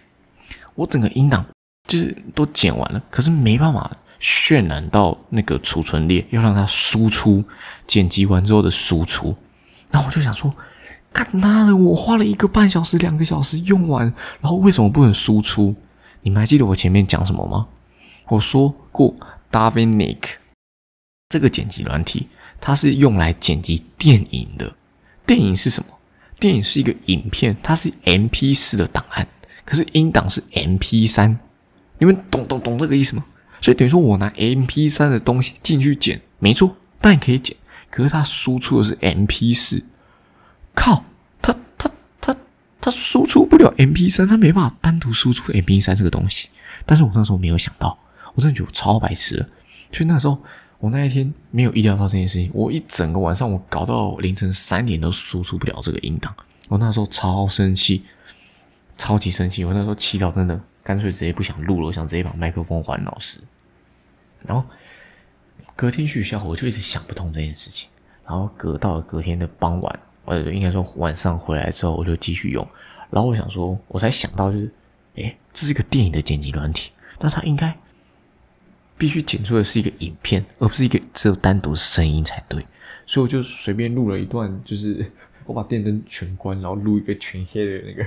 我整个音档就是都剪完了，可是没办法渲染到那个储存列，要让它输出剪辑完之后的输出，那我就想说。干妈的！我花了一个半小时、两个小时用完，然后为什么不能输出？你们还记得我前面讲什么吗？我说过 d a v i n i c 这个剪辑软体，它是用来剪辑电影的。电影是什么？电影是一个影片，它是 MP 四的档案，可是音档是 MP 三。你们懂懂懂这个意思吗？所以等于说我拿 MP 三的东西进去剪，没错，当然可以剪，可是它输出的是 MP 四。靠，他他他他输出不了 M P 三，他没办法单独输出 M P 三这个东西。但是我那时候没有想到，我真的觉得我超白痴的。就那时候，我那一天没有意料到这件事情，我一整个晚上我搞到凌晨三点都输出不了这个音档。我那时候超生气，超级生气。我那时候气到真的干脆直接不想录了，我想直接把麦克风还老师。然后隔天去学校，我就一直想不通这件事情。然后隔到了隔天的傍晚。呃，应该说晚上回来之后，我就继续用。然后我想说，我才想到就是，诶，这是一个电影的剪辑软体，那它应该必须剪出的是一个影片，而不是一个只有单独声音才对。所以我就随便录了一段，就是 我把电灯全关，然后录一个全黑的那个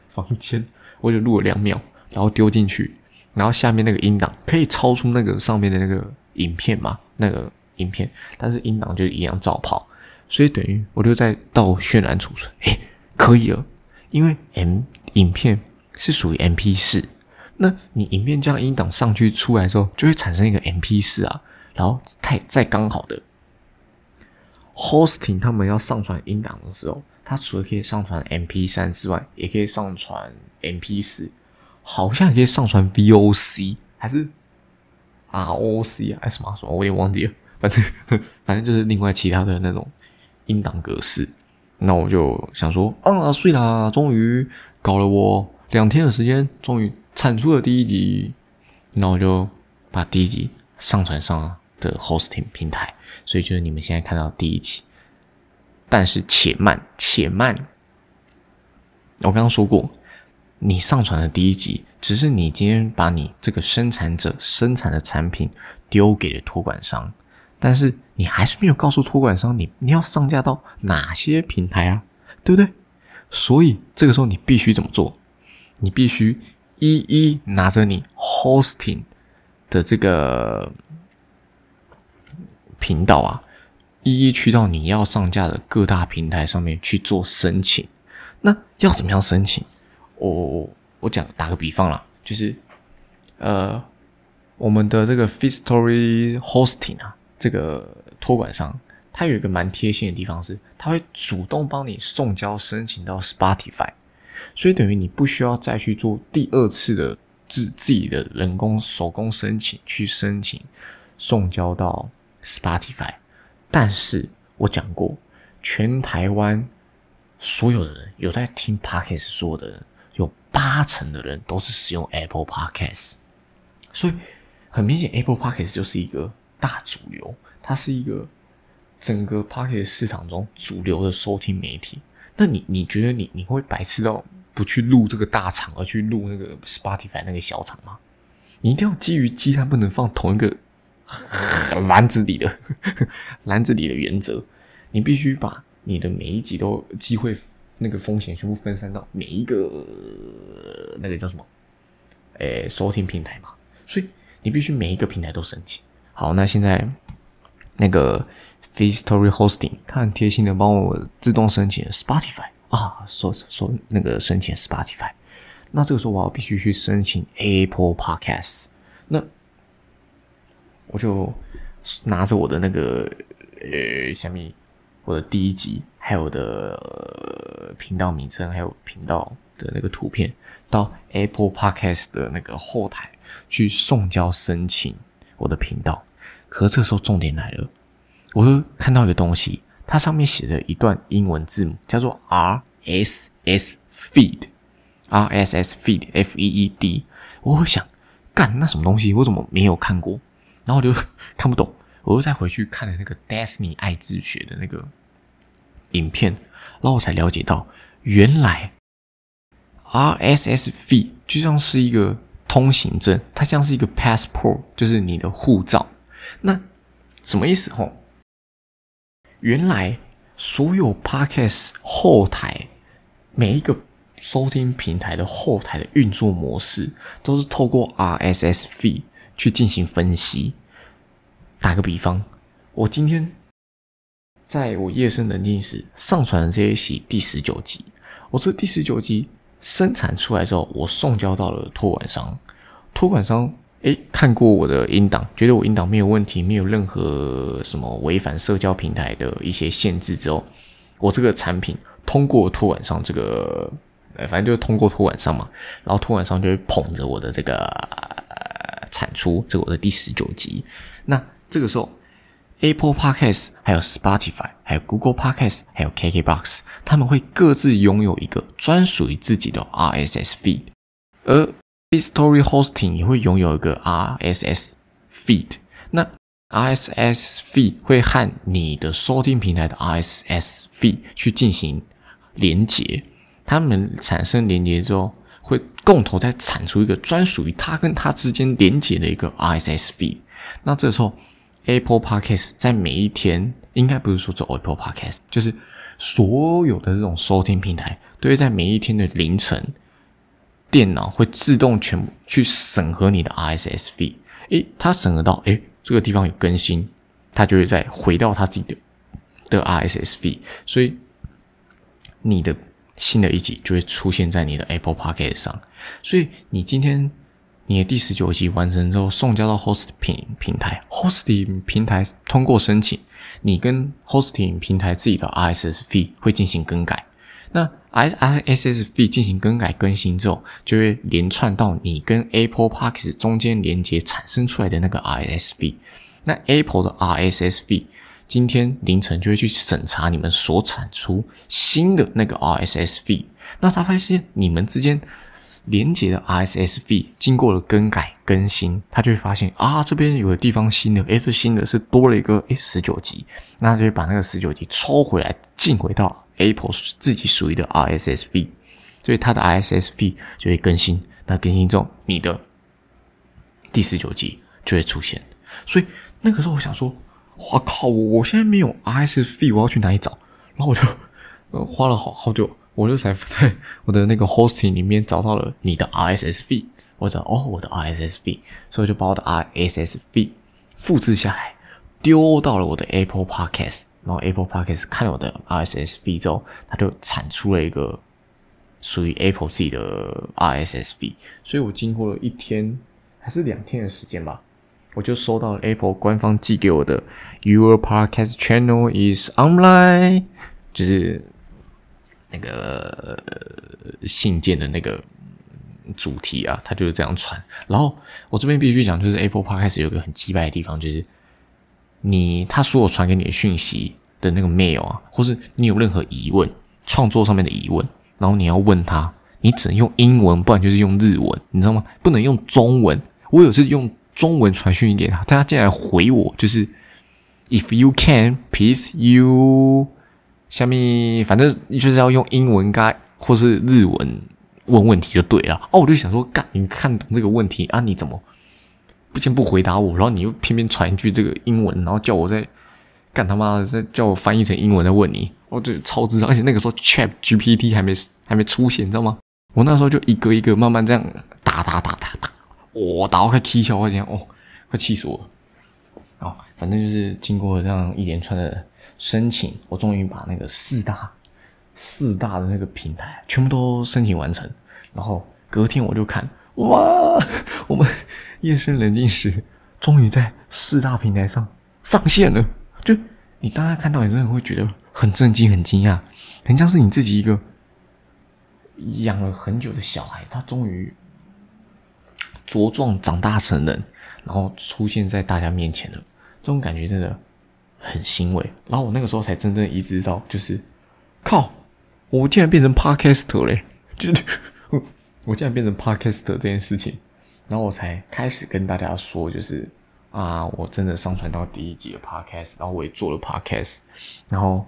房间，我就录了两秒，然后丢进去，然后下面那个音档可以超出那个上面的那个影片嘛？那个影片，但是音档就一样照跑。所以等于我就在到渲染储存，诶，可以了，因为 M 影片是属于 MP 四，那你影片将音档上去出来之后，就会产生一个 MP 四啊，然后太再刚好的 hosting 他们要上传音档的时候，它除了可以上传 MP 三之外，也可以上传 MP 四，好像也可以上传 VOC 还是 ROC 还是什么什么，我也忘记了，反正 反正就是另外其他的那种。音档格式，那我就想说啊，睡啦，终于搞了我两天的时间，终于产出了第一集，那我就把第一集上传上的 hosting 平台，所以就是你们现在看到第一集，但是且慢且慢，我刚刚说过，你上传的第一集，只是你今天把你这个生产者生产的产品丢给了托管商。但是你还是没有告诉托管商，你你要上架到哪些平台啊？对不对？所以这个时候你必须怎么做？你必须一一拿着你 hosting 的这个频道啊，一一去到你要上架的各大平台上面去做申请。那要怎么样申请？我我我讲打个比方啦，就是呃，我们的这个 f i s t o r y Hosting 啊。这个托管商，他有一个蛮贴心的地方是，他会主动帮你送交申请到 Spotify，所以等于你不需要再去做第二次的自自己的人工手工申请去申请送交到 Spotify。但是我讲过，全台湾所有的人有在听 Podcast 说的人，有八成的人都是使用 Apple Podcast，所以很明显 Apple Podcast 就是一个。大主流，它是一个整个 p o c k e t 市场中主流的收听媒体。那你你觉得你你会白痴到不去录这个大厂，而去录那个 Spotify 那个小厂吗？你一定要基于鸡蛋不能放同一个 篮子里的 篮子里的原则，你必须把你的每一集都机会那个风险全部分散到每一个那个叫什么？诶，收听平台嘛。所以你必须每一个平台都申请。好，那现在那个 Feastory Hosting，它很贴心的帮我自动申请 Spotify 啊，说说那个申请 Spotify。那这个时候我要必须去申请 Apple Podcast。那我就拿着我的那个呃，小米，我的第一集，还有的频道名称，还有频道的那个图片，到 Apple Podcast 的那个后台去送交申请我的频道。可这时候重点来了，我就看到一个东西，它上面写着一段英文字母，叫做 RSS Feed，RSS Feed F E E D。我想，干那什么东西？我怎么没有看过？然后我就看不懂，我又再回去看了那个 Destiny 爱自学的那个影片，然后我才了解到，原来 RSS feed 就像是一个通行证，它像是一个 passport，就是你的护照。那什么意思？吼，原来所有 podcast 后台每一个收听平台的后台的运作模式，都是透过 RSS feed。去进行分析。打个比方，我今天在我夜深人静时上传的这一期第十九集，我这第十九集生产出来之后，我送交到了托管商。托管商诶看过我的音档，觉得我音档没有问题，没有任何什么违反社交平台的一些限制之后，我这个产品通过托管商这个，呃，反正就是通过托管商嘛，然后托管商就会捧着我的这个。产出这个我的第十九集，那这个时候，Apple Podcast、还有 Spotify、还有 Google Podcast、还有 KKBox，他们会各自拥有一个专属于自己的 RSS feed，而 Story Hosting 也会拥有一个 RSS feed。那 RSS feed 会和你的收听平台的 RSS feed 去进行连接，它们产生连接之后。会共同再产出一个专属于它跟它之间连接的一个 RSS feed。那这时候，Apple Podcast 在每一天，应该不是说做 Apple Podcast，就是所有的这种收听平台，都会在每一天的凌晨，电脑会自动全部去审核你的 RSS feed。诶，它审核到，诶，这个地方有更新，它就会再回到它自己的的 RSSV，。所以，你的。新的一集就会出现在你的 Apple Pocket 上，所以你今天你的第十九集完成之后，送交到 Hosting 平台，Hosting 平台通过申请，你跟 Hosting 平台自己的 RSSV 会进行更改。那 R S S V 进行更改更新之后，就会连串到你跟 Apple Podcast 中间连接产生出来的那个 RSS feed。那 Apple 的 R S S V。今天凌晨就会去审查你们所产出新的那个 R S S V 那他发现你们之间连接的 R S S V 经过了更改更新，他就会发现啊这边有个地方新的，诶，这新的是多了一个诶十九级，那就会把那个十九级抽回来进回到 Apple 自己属于的 RSSV，所以它的 RSSV 就会更新，那更新之后你的第十九集就会出现，所以那个时候我想说。我靠！我我现在没有 RSSV，我要去哪里找？然后我就呃花了好好久，我就才在我的那个 hosting 里面找到了你的 RSS feed。我找哦，我的 RSSV，所以就把我的 RSSV 复制下来，丢到了我的 Apple Podcast。然后 Apple Podcast 看了我的 RSS feed 之后，它就产出了一个属于 Apple 自己的 RSS feed。所以我经过了一天还是两天的时间吧。我就收到了 Apple 官方寄给我的 Your Podcast Channel is online，就是那个信件的那个主题啊，它就是这样传。然后我这边必须讲，就是 Apple Podcast 有个很击败的地方，就是你他所有传给你的讯息的那个 mail 啊，或是你有任何疑问，创作上面的疑问，然后你要问他，你只能用英文，不然就是用日文，你知道吗？不能用中文。我有次用。中文传讯给他，但他竟然回我，就是 "If you can, please you"，下面反正就是要用英文该或是日文问问题就对了。哦，我就想说，干，你看懂这个问题啊？你怎么不先不回答我，然后你又偏偏传一句这个英文，然后叫我再干他妈的再叫我翻译成英文再问你？我就超智障，而且那个时候 Chat GPT 还没还没出现，你知道吗？我那时候就一个一个慢慢这样打打打打打，我打到快气消，我讲哦，快气死我了。哦，反正就是经过这样一连串的申请，我终于把那个四大四大的那个平台全部都申请完成。然后隔天我就看，哇，我们夜深人静时终于在四大平台上上线了。就你当下看到，你真的会觉得很震惊、很惊讶，很像是你自己一个养了很久的小孩，他终于茁壮长大成人，然后出现在大家面前了。这种感觉真的很欣慰。然后我那个时候才真正意识到，就是靠，我竟然变成 podcaster 嘞！就我竟然变成 podcaster 这件事情，然后我才开始跟大家说，就是啊，我真的上传到第一集的 podcast，然后我也做了 podcast，然后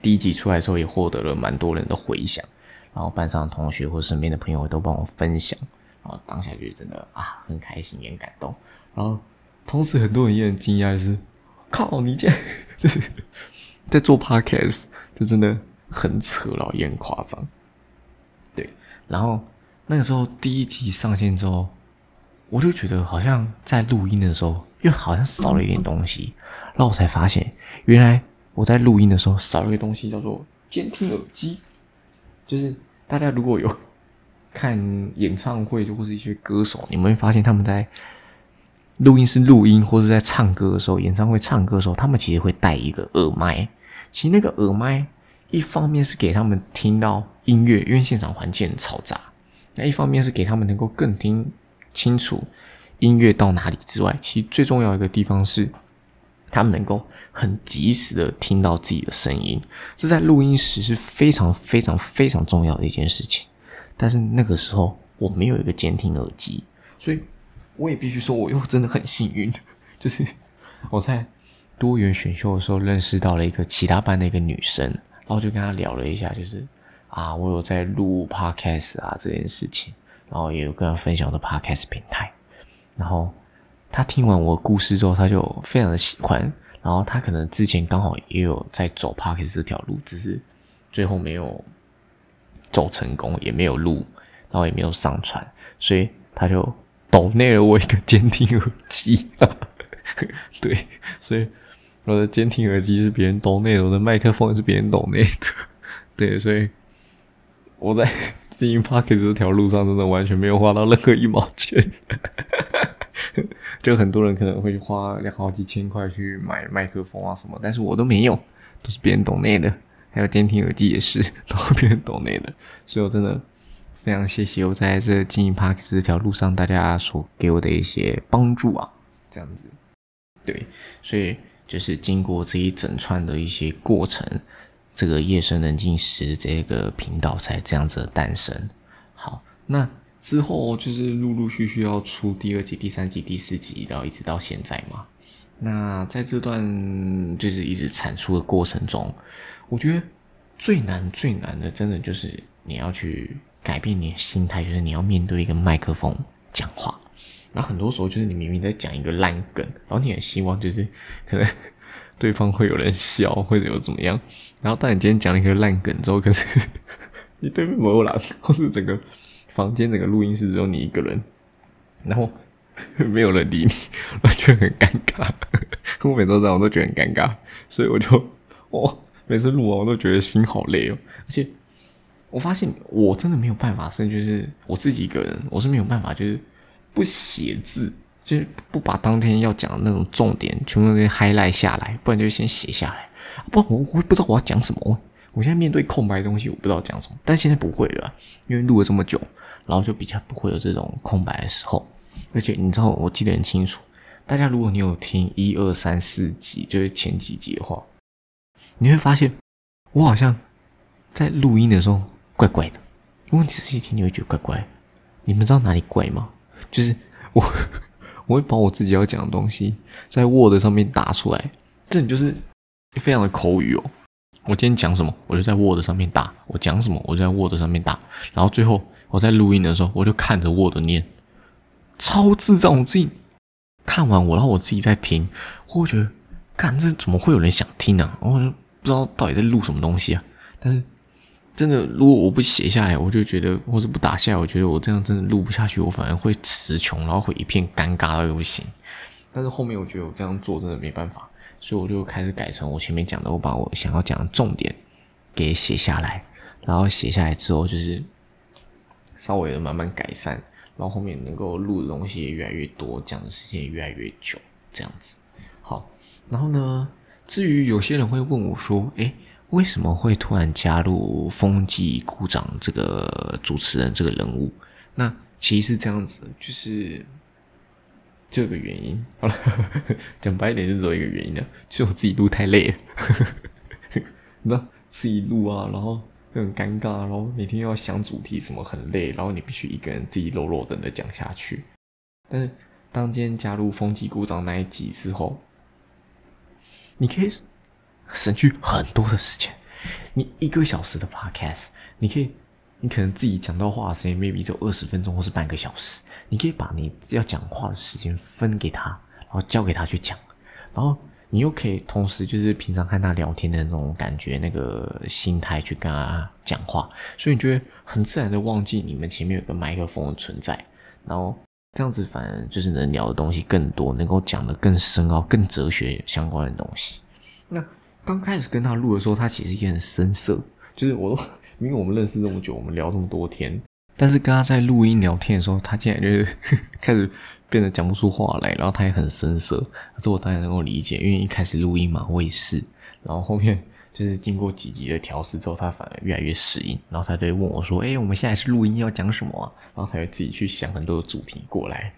第一集出来之后也获得了蛮多人的回响，然后班上的同学或身边的朋友都帮我分享，然后当下就真的啊很开心也很感动，然后。同时，很多人也很惊讶，就是靠你这样，就是在做 podcast，就真的很扯了，也很夸张。对，然后那个时候第一集上线之后，我就觉得好像在录音的时候，又好像少了一点东西。然后我才发现，原来我在录音的时候少了一个东西，叫做监听耳机。就是大家如果有看演唱会，就或是一些歌手，你们会发现他们在。录音室录音，或者在唱歌的时候，演唱会唱歌的时候，他们其实会带一个耳麦。其实那个耳麦，一方面是给他们听到音乐，因为现场环境很嘈杂；那一方面是给他们能够更听清楚音乐到哪里之外，其实最重要一个地方是，他们能够很及时的听到自己的声音。这在录音时是非常非常非常重要的一件事情。但是那个时候我没有一个监听耳机，所以。我也必须说，我又真的很幸运，就是我在多元选秀的时候认识到了一个其他班的一个女生，然后就跟她聊了一下，就是啊，我有在录 podcast 啊这件事情，然后也有跟她分享的 podcast 平台，然后她听完我故事之后，她就非常的喜欢，然后她可能之前刚好也有在走 podcast 这条路，只是最后没有走成功，也没有录，然后也没有上传，所以她就。抖内了我一个监听耳机，对，所以我的监听耳机是别人抖内，我的麦克风是别人抖内的，对，所以我在经营 Pocket 这条路上真的完全没有花到任何一毛钱，就很多人可能会花好几千块去买麦克风啊什么，但是我都没有，都是别人懂内的，还有监听耳机也是 都是别人懂内的，所以我真的。非常谢谢我在这经营 Park 这条路上大家所给我的一些帮助啊，这样子，对，所以就是经过这一整串的一些过程，这个夜深人静时这个频道才这样子诞生。好，那之后就是陆陆续续要出第二集、第三集、第四集，然后一直到现在嘛。那在这段就是一直产出的过程中，我觉得最难最难的，真的就是你要去。改变你的心态，就是你要面对一个麦克风讲话。那很多时候，就是你明明在讲一个烂梗，然后你很希望就是可能 对方会有人笑，或者有怎么样。然后当你今天讲了一个烂梗之后，可是 你对面没有人，或是整个房间、整个录音室只有你一个人，然后 没有人理你，我觉得很尴尬。我每次这样，我都觉得很尴尬，所以我就哦，每次录完我都觉得心好累哦，而且。我发现我真的没有办法，甚至就是我自己一个人，我是没有办法，就是不写字，就是不把当天要讲的那种重点全部给 highlight 下来，不然就先写下来。不然我我不知道我要讲什么。我现在面对空白的东西，我不知道讲什么。但现在不会了，因为录了这么久，然后就比较不会有这种空白的时候。而且你知道，我记得很清楚，大家如果你有听一二三四集，就是前几集的话，你会发现我好像在录音的时候。怪怪的，如果你仔细听，你会觉得怪怪。你们知道哪里怪吗？就是我，我会把我自己要讲的东西在 Word 上面打出来，这你就是非常的口语哦。我今天讲什么，我就在 Word 上面打；我讲什么，我就在 Word 上面打。然后最后我在录音的时候，我就看着 Word 念，超智障！我自己看完我，然后我自己在听，我会觉得，看这怎么会有人想听呢？然后就不知道到底在录什么东西啊。但是真的，如果我不写下来，我就觉得，或者不打下来，我觉得我这样真的录不下去，我反而会词穷，然后会一片尴尬到又不行。但是后面我觉得我这样做真的没办法，所以我就开始改成我前面讲的，我把我想要讲的重点给写下来，然后写下来之后就是稍微的慢慢改善。然后后面能够录的东西也越来越多，讲的时间也越来越久，这样子。好，然后呢，至于有些人会问我说：“诶，为什么会突然加入风纪股长这个主持人这个人物？”那其实是这样子，就是这个原因。好了，讲白一点，就只有一个原因了，就是我自己录太累了。你知道，自己录啊，然后。很尴尬，然后每天要想主题什么很累，然后你必须一个人自己肉肉等的讲下去。但是当今天加入风纪鼓掌那一集之后，你可以省去很多的时间。你一个小时的 podcast，你可以，你可能自己讲到话的时间 maybe 就二十分钟或是半个小时，你可以把你要讲话的时间分给他，然后交给他去讲，然后。你又可以同时就是平常和他聊天的那种感觉，那个心态去跟他讲话，所以你就会很自然的忘记你们前面有个麦克风的存在，然后这样子反而就是能聊的东西更多，能够讲的更深奥、更哲学相关的东西。那刚开始跟他录的时候，他其实也很生涩，就是我都因为我们认识这么久，我们聊这么多天，但是跟他在录音聊天的时候，他竟然就是 开始。变得讲不出话来，然后他也很生涩，这我当然能够理解，因为一开始录音嘛，我也是，然后后面就是经过几集的调试之后，他反而越来越适应，然后他就问我说：“哎，我们现在是录音，要讲什么？”然后他就自己去想很多的主题过来，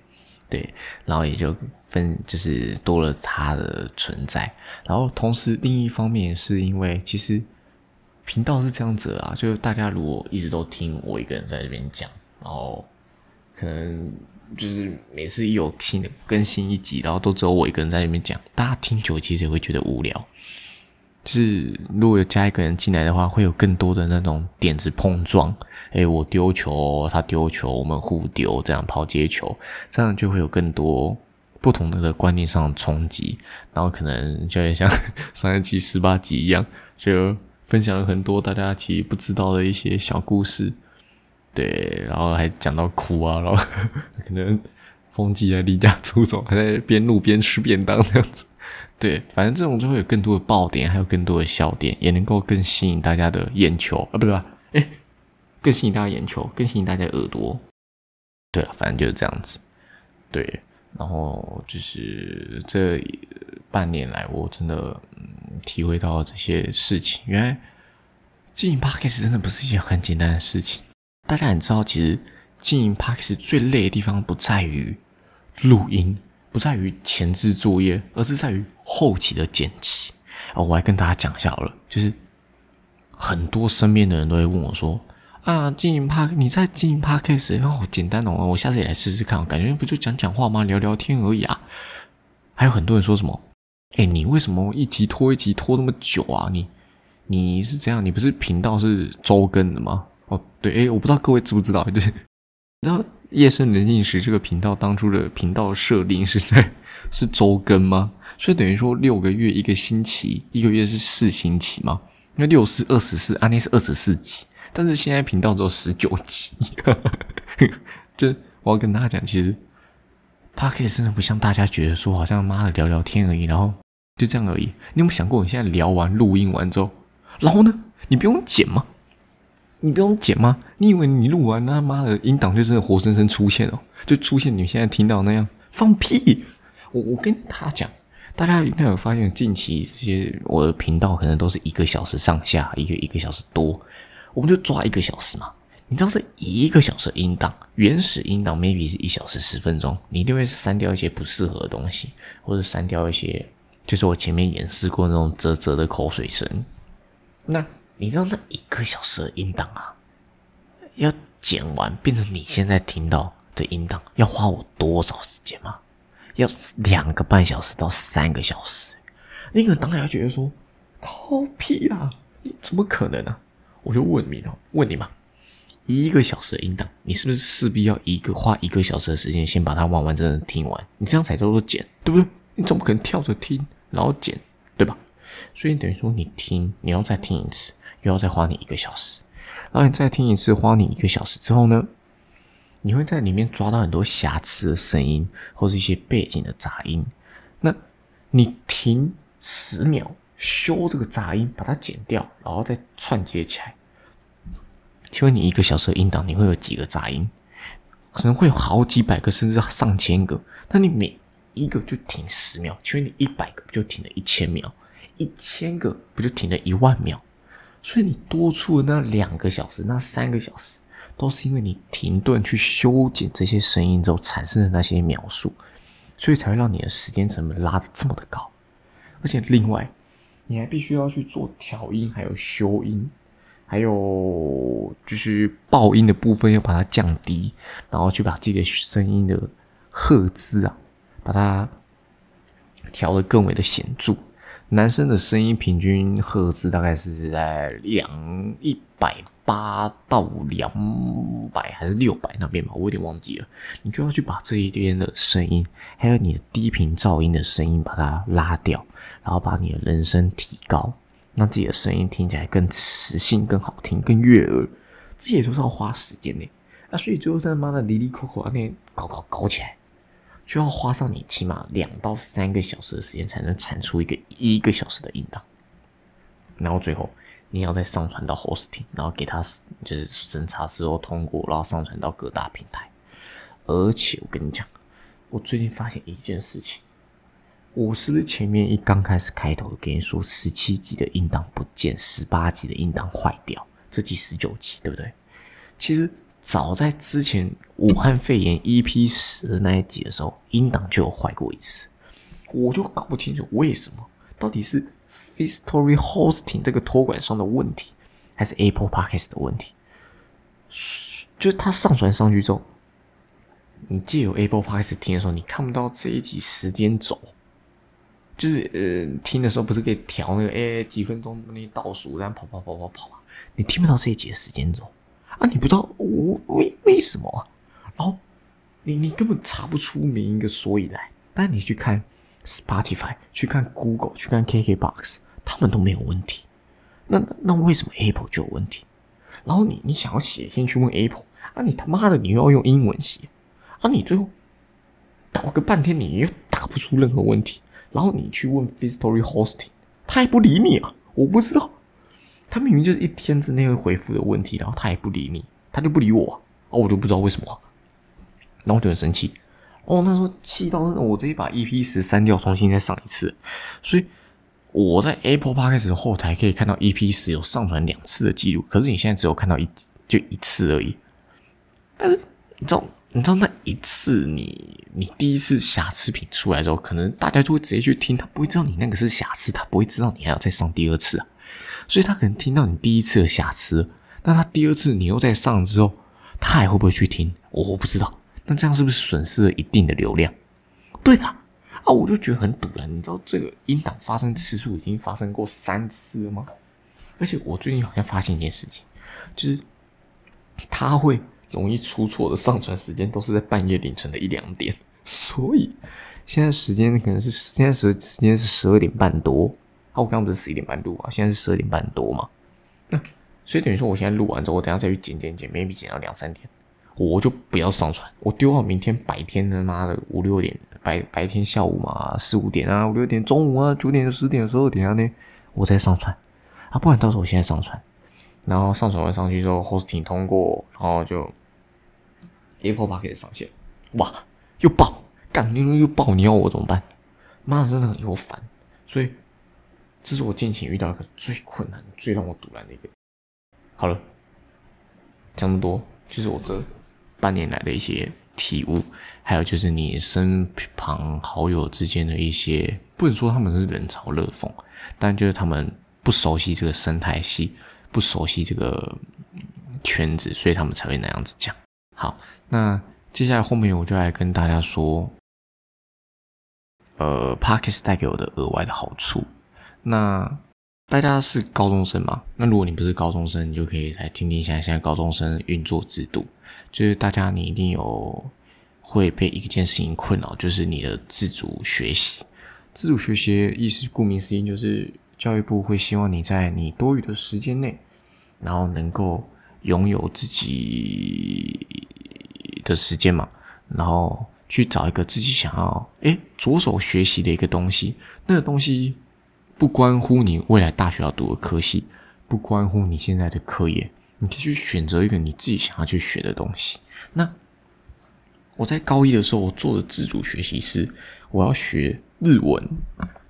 对，然后也就分就是多了他的存在，然后同时另一方面是因为其实频道是这样子啊，就是大家如果一直都听我一个人在这边讲，然后可能。就是每次一有新的更新一集，然后都只有我一个人在那边讲，大家听久其实也会觉得无聊。是如果有加一个人进来的话，会有更多的那种点子碰撞。诶，我丢球，他丢球，我们互丢，这样抛接球，这样就会有更多不同的观念上的冲击。然后可能就会像 上一期十八集一样，就分享了很多大家其实不知道的一些小故事。对，然后还讲到哭啊，然后 可能风纪啊离家出走，还在边录边吃便当这样子。对，反正这种就会有更多的爆点，还有更多的笑点，也能够更吸引大家的眼球啊，不对吧？哎，更吸引大家眼球，更吸引大家耳朵。对了，反正就是这样子。对，然后就是这半年来，我真的嗯体会到这些事情。原来经营 p a c k a g e 真的不是一件很简单的事情。大家也知道，其实经营 p a r k 最累的地方不在于录音，不在于前置作业，而是在于后期的剪辑。哦，我来跟大家讲一下好了，就是很多身边的人都会问我说：“啊，经营 p a r k 你在经营 p a r k 时，然后简单哦，我下次也来试试看，感觉不就讲讲话吗？聊聊天而已啊。”还有很多人说什么：“哎，你为什么一集拖一集拖那么久啊？你你是这样？你不是频道是周更的吗？”哦，对，诶，我不知道各位知不知道，就是你知道夜深人静时这个频道当初的频道设定是在 是周更吗？所以等于说六个月一个星期，一个月是四星期吗？因为六四二十四，安内是二十四集，但是现在频道只有十九集。就我要跟大家讲，其实 p a r k e 真的不像大家觉得说，好像妈的聊聊天而已，然后就这样而已。你有没有想过，你现在聊完录音完之后，然后呢，你不用剪吗？你不用剪吗？你以为你录完他妈的音档就真的活生生出现哦？就出现你现在听到那样？放屁！我我跟他讲，大家应该有发现，近期这些我的频道可能都是一个小时上下，一个一个小时多，我们就抓一个小时嘛。你知道这一个小时音档，原始音档 maybe 是一小时十分钟，你一定会删掉一些不适合的东西，或者删掉一些，就是我前面演示过那种啧啧的口水声。那。你知道那一个小时的音档啊，要剪完变成你现在听到的音档，要花我多少时间吗？要两个半小时到三个小时。那个当然要觉得说，靠屁啊！你怎么可能呢？我就问你哦，问你嘛，一个小时的音档，你是不是势必要一个花一个小时的时间先把它完完整整听完？你这样才叫做剪，对不对？你怎么可能跳着听然后剪，对吧？所以等于说你听，你要再听一次，又要再花你一个小时。然后你再听一次，花你一个小时之后呢，你会在里面抓到很多瑕疵的声音，或是一些背景的杂音。那你停十秒，修这个杂音，把它剪掉，然后再串接起来。请问你一个小时的音档，你会有几个杂音？可能会有好几百个，甚至上千个。那你每一个就停十秒，请问你一百个不就停了一千秒？一千个不就停了一万秒？所以你多出的那两个小时、那三个小时，都是因为你停顿去修剪这些声音之后产生的那些描述，所以才会让你的时间成本拉的这么的高。而且另外，你还必须要去做调音，还有修音。还有就是爆音的部分要把它降低，然后去把自己的声音的赫兹啊，把它调的更为的显著。男生的声音平均赫兹大概是在两一百八到两百还是六百那边吧，我有点忘记了。你就要去把这一边的声音，还有你的低频噪音的声音把它拉掉，然后把你的人声提高。让自己的声音听起来更磁性、更好听、更悦耳，这些都是要花时间的。那所以最后他妈的离离口口那搞搞搞起来，就要花上你起码两到三个小时的时间，才能产出一个一个小时的音档。然后最后你要再上传到 hosting，然后给他就是审查之后通过，然后上传到各大平台。而且我跟你讲，我最近发现一件事情。我是不是前面一刚开始开头跟你说十七集的音档不见，十八集的音档坏掉，这第十九集对不对？其实早在之前武汉肺炎 EP 十那一集的时候，音档就有坏过一次，我就搞不清楚为什么，到底是 Fistory Hosting 这个托管商的问题，还是 Apple Podcast 的问题？就是它上传上去之后，你借由 Apple Podcast 听的时候，你看不到这一集时间轴。就是呃，听的时候不是可以调那个哎几分钟那倒数，然后跑跑跑跑跑啊，你听不到这一节时间轴啊，你不知道我为为什么，然后你你根本查不出名一个所以来。但你去看 Spotify，去看 Google，去看 KKBox，他们都没有问题。那那为什么 Apple 就有问题？然后你你想要写信去问 Apple 啊，你他妈的你又要用英文写啊，你最后搞个半天你又打不出任何问题。然后你去问 Fistory Hosting，他也不理你啊！我不知道，他明明就是一天之内会回复的问题，然后他也不理你，他就不理我，哦，我就不知道为什么，然后我就很生气。哦，那时候气到我直接把 EP 十删掉，重新再上一次。所以我在 Apple Podcast 后台可以看到 EP 十有上传两次的记录，可是你现在只有看到一就一次而已。但是你知道？你知道那一次你你第一次瑕疵品出来之后，可能大家就会直接去听，他不会知道你那个是瑕疵，他不会知道你还要再上第二次啊。所以他可能听到你第一次的瑕疵，那他第二次你又在上之后，他还会不会去听？我不知道。那这样是不是损失了一定的流量？对的啊，我就觉得很堵了。你知道这个音档发生次数已经发生过三次了吗？而且我最近好像发现一件事情，就是他会。容易出错的上传时间都是在半夜凌晨的一两点，所以现在时间可能是现在时时间是十二点半多，我刚刚不是十一点半录啊，现在是十二点半多嘛，那所以等于说我现在录完之后，我等下再去剪剪剪，maybe 剪到两三点，我就不要上传，我丢到明天白天他妈的五六点白白天下午嘛四五点啊五六点中午啊九点十点十二点啊呢，我再上传。啊，不然到时候我现在上传。然后上传完上去之后，hosting 通过，然后就 Apple Park 上线，哇，又爆，干又又爆，你要我怎么办？妈的，真的很又烦，所以这是我近期遇到一个最困难、最让我堵拦的一个。好了，讲那么多，就是我这半年来的一些体悟，还有就是你身旁好友之间的一些，不能说他们是冷嘲热讽，但就是他们不熟悉这个生态系。不熟悉这个圈子，所以他们才会那样子讲。好，那接下来后面我就来跟大家说，呃，Parkes 带给我的额外的好处。那大家是高中生嘛？那如果你不是高中生，你就可以来听听一下现在高中生运作制度。就是大家你一定有会被一件事情困扰，就是你的自主学习。自主学习意思顾名思义就是。教育部会希望你在你多余的时间内，然后能够拥有自己的时间嘛，然后去找一个自己想要诶着手学习的一个东西。那个东西不关乎你未来大学要读的科系，不关乎你现在的课业，你可以去选择一个你自己想要去学的东西。那我在高一的时候，我做的自主学习是我要学日文。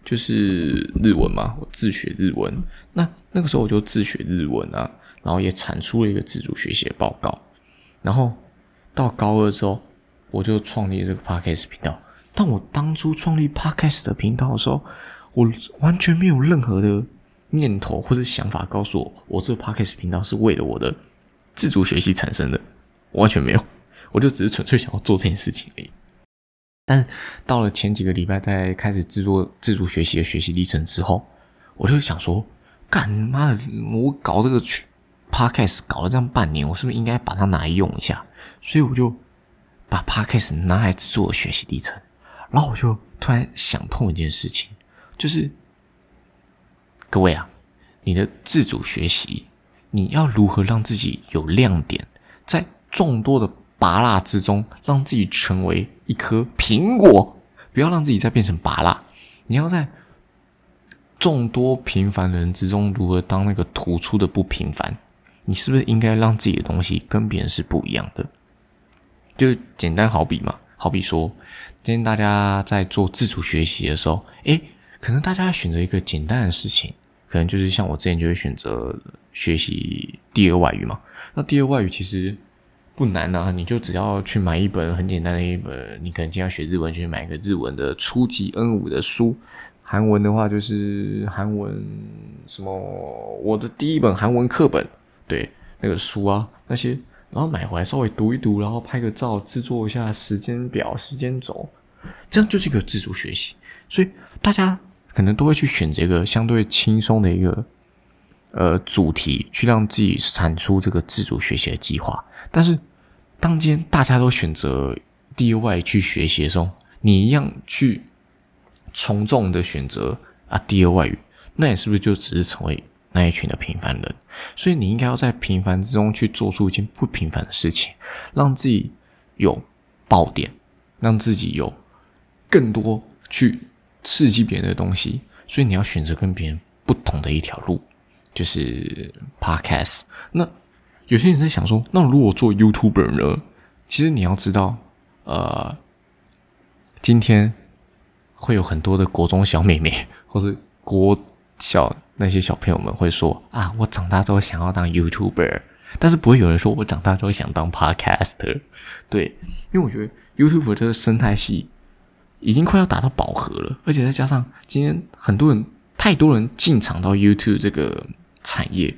就是日文嘛，我自学日文。那那个时候我就自学日文啊，然后也产出了一个自主学习的报告。然后到高二之后，我就创立这个 podcast 频道。但我当初创立 podcast 的频道的时候，我完全没有任何的念头或者想法告诉我，我这个 podcast 频道是为了我的自主学习产生的，完全没有。我就只是纯粹想要做这件事情而已。但到了前几个礼拜，在开始制作自主学习的学习历程之后，我就想说：干妈的，我搞这个 podcast 搞了这样半年，我是不是应该把它拿来用一下？所以我就把 podcast 拿来制作学习历程。然后我就突然想通一件事情，就是各位啊，你的自主学习，你要如何让自己有亮点，在众多的。拔蜡之中，让自己成为一颗苹果，不要让自己再变成拔蜡。你要在众多平凡人之中，如何当那个突出的不平凡？你是不是应该让自己的东西跟别人是不一样的？就简单好比嘛，好比说，今天大家在做自主学习的时候，诶，可能大家选择一个简单的事情，可能就是像我之前就会选择学习第二外语嘛。那第二外语其实。不难啊，你就只要去买一本很简单的一本，你可能今天要学日文，就去买一个日文的初级 N 五的书。韩文的话就是韩文什么，我的第一本韩文课本，对那个书啊那些，然后买回来稍微读一读，然后拍个照，制作一下时间表、时间轴，这样就是一个自主学习。所以大家可能都会去选择一个相对轻松的一个呃主题，去让自己产出这个自主学习的计划，但是。当今大家都选择 DIY 去学习的时候，你一样去从众的选择啊第二外语，那你是不是就只是成为那一群的平凡人？所以你应该要在平凡之中去做出一件不平凡的事情，让自己有爆点，让自己有更多去刺激别人的东西。所以你要选择跟别人不同的一条路，就是 podcast。那有些人在想说，那如果做 YouTuber 呢？其实你要知道，呃，今天会有很多的国中小妹妹，或是国小那些小朋友们会说啊，我长大之后想要当 YouTuber，但是不会有人说我长大之后想当 Podcaster。对，因为我觉得 YouTuber 这个生态系已经快要达到饱和了，而且再加上今天很多人太多人进场到 YouTube 这个产业。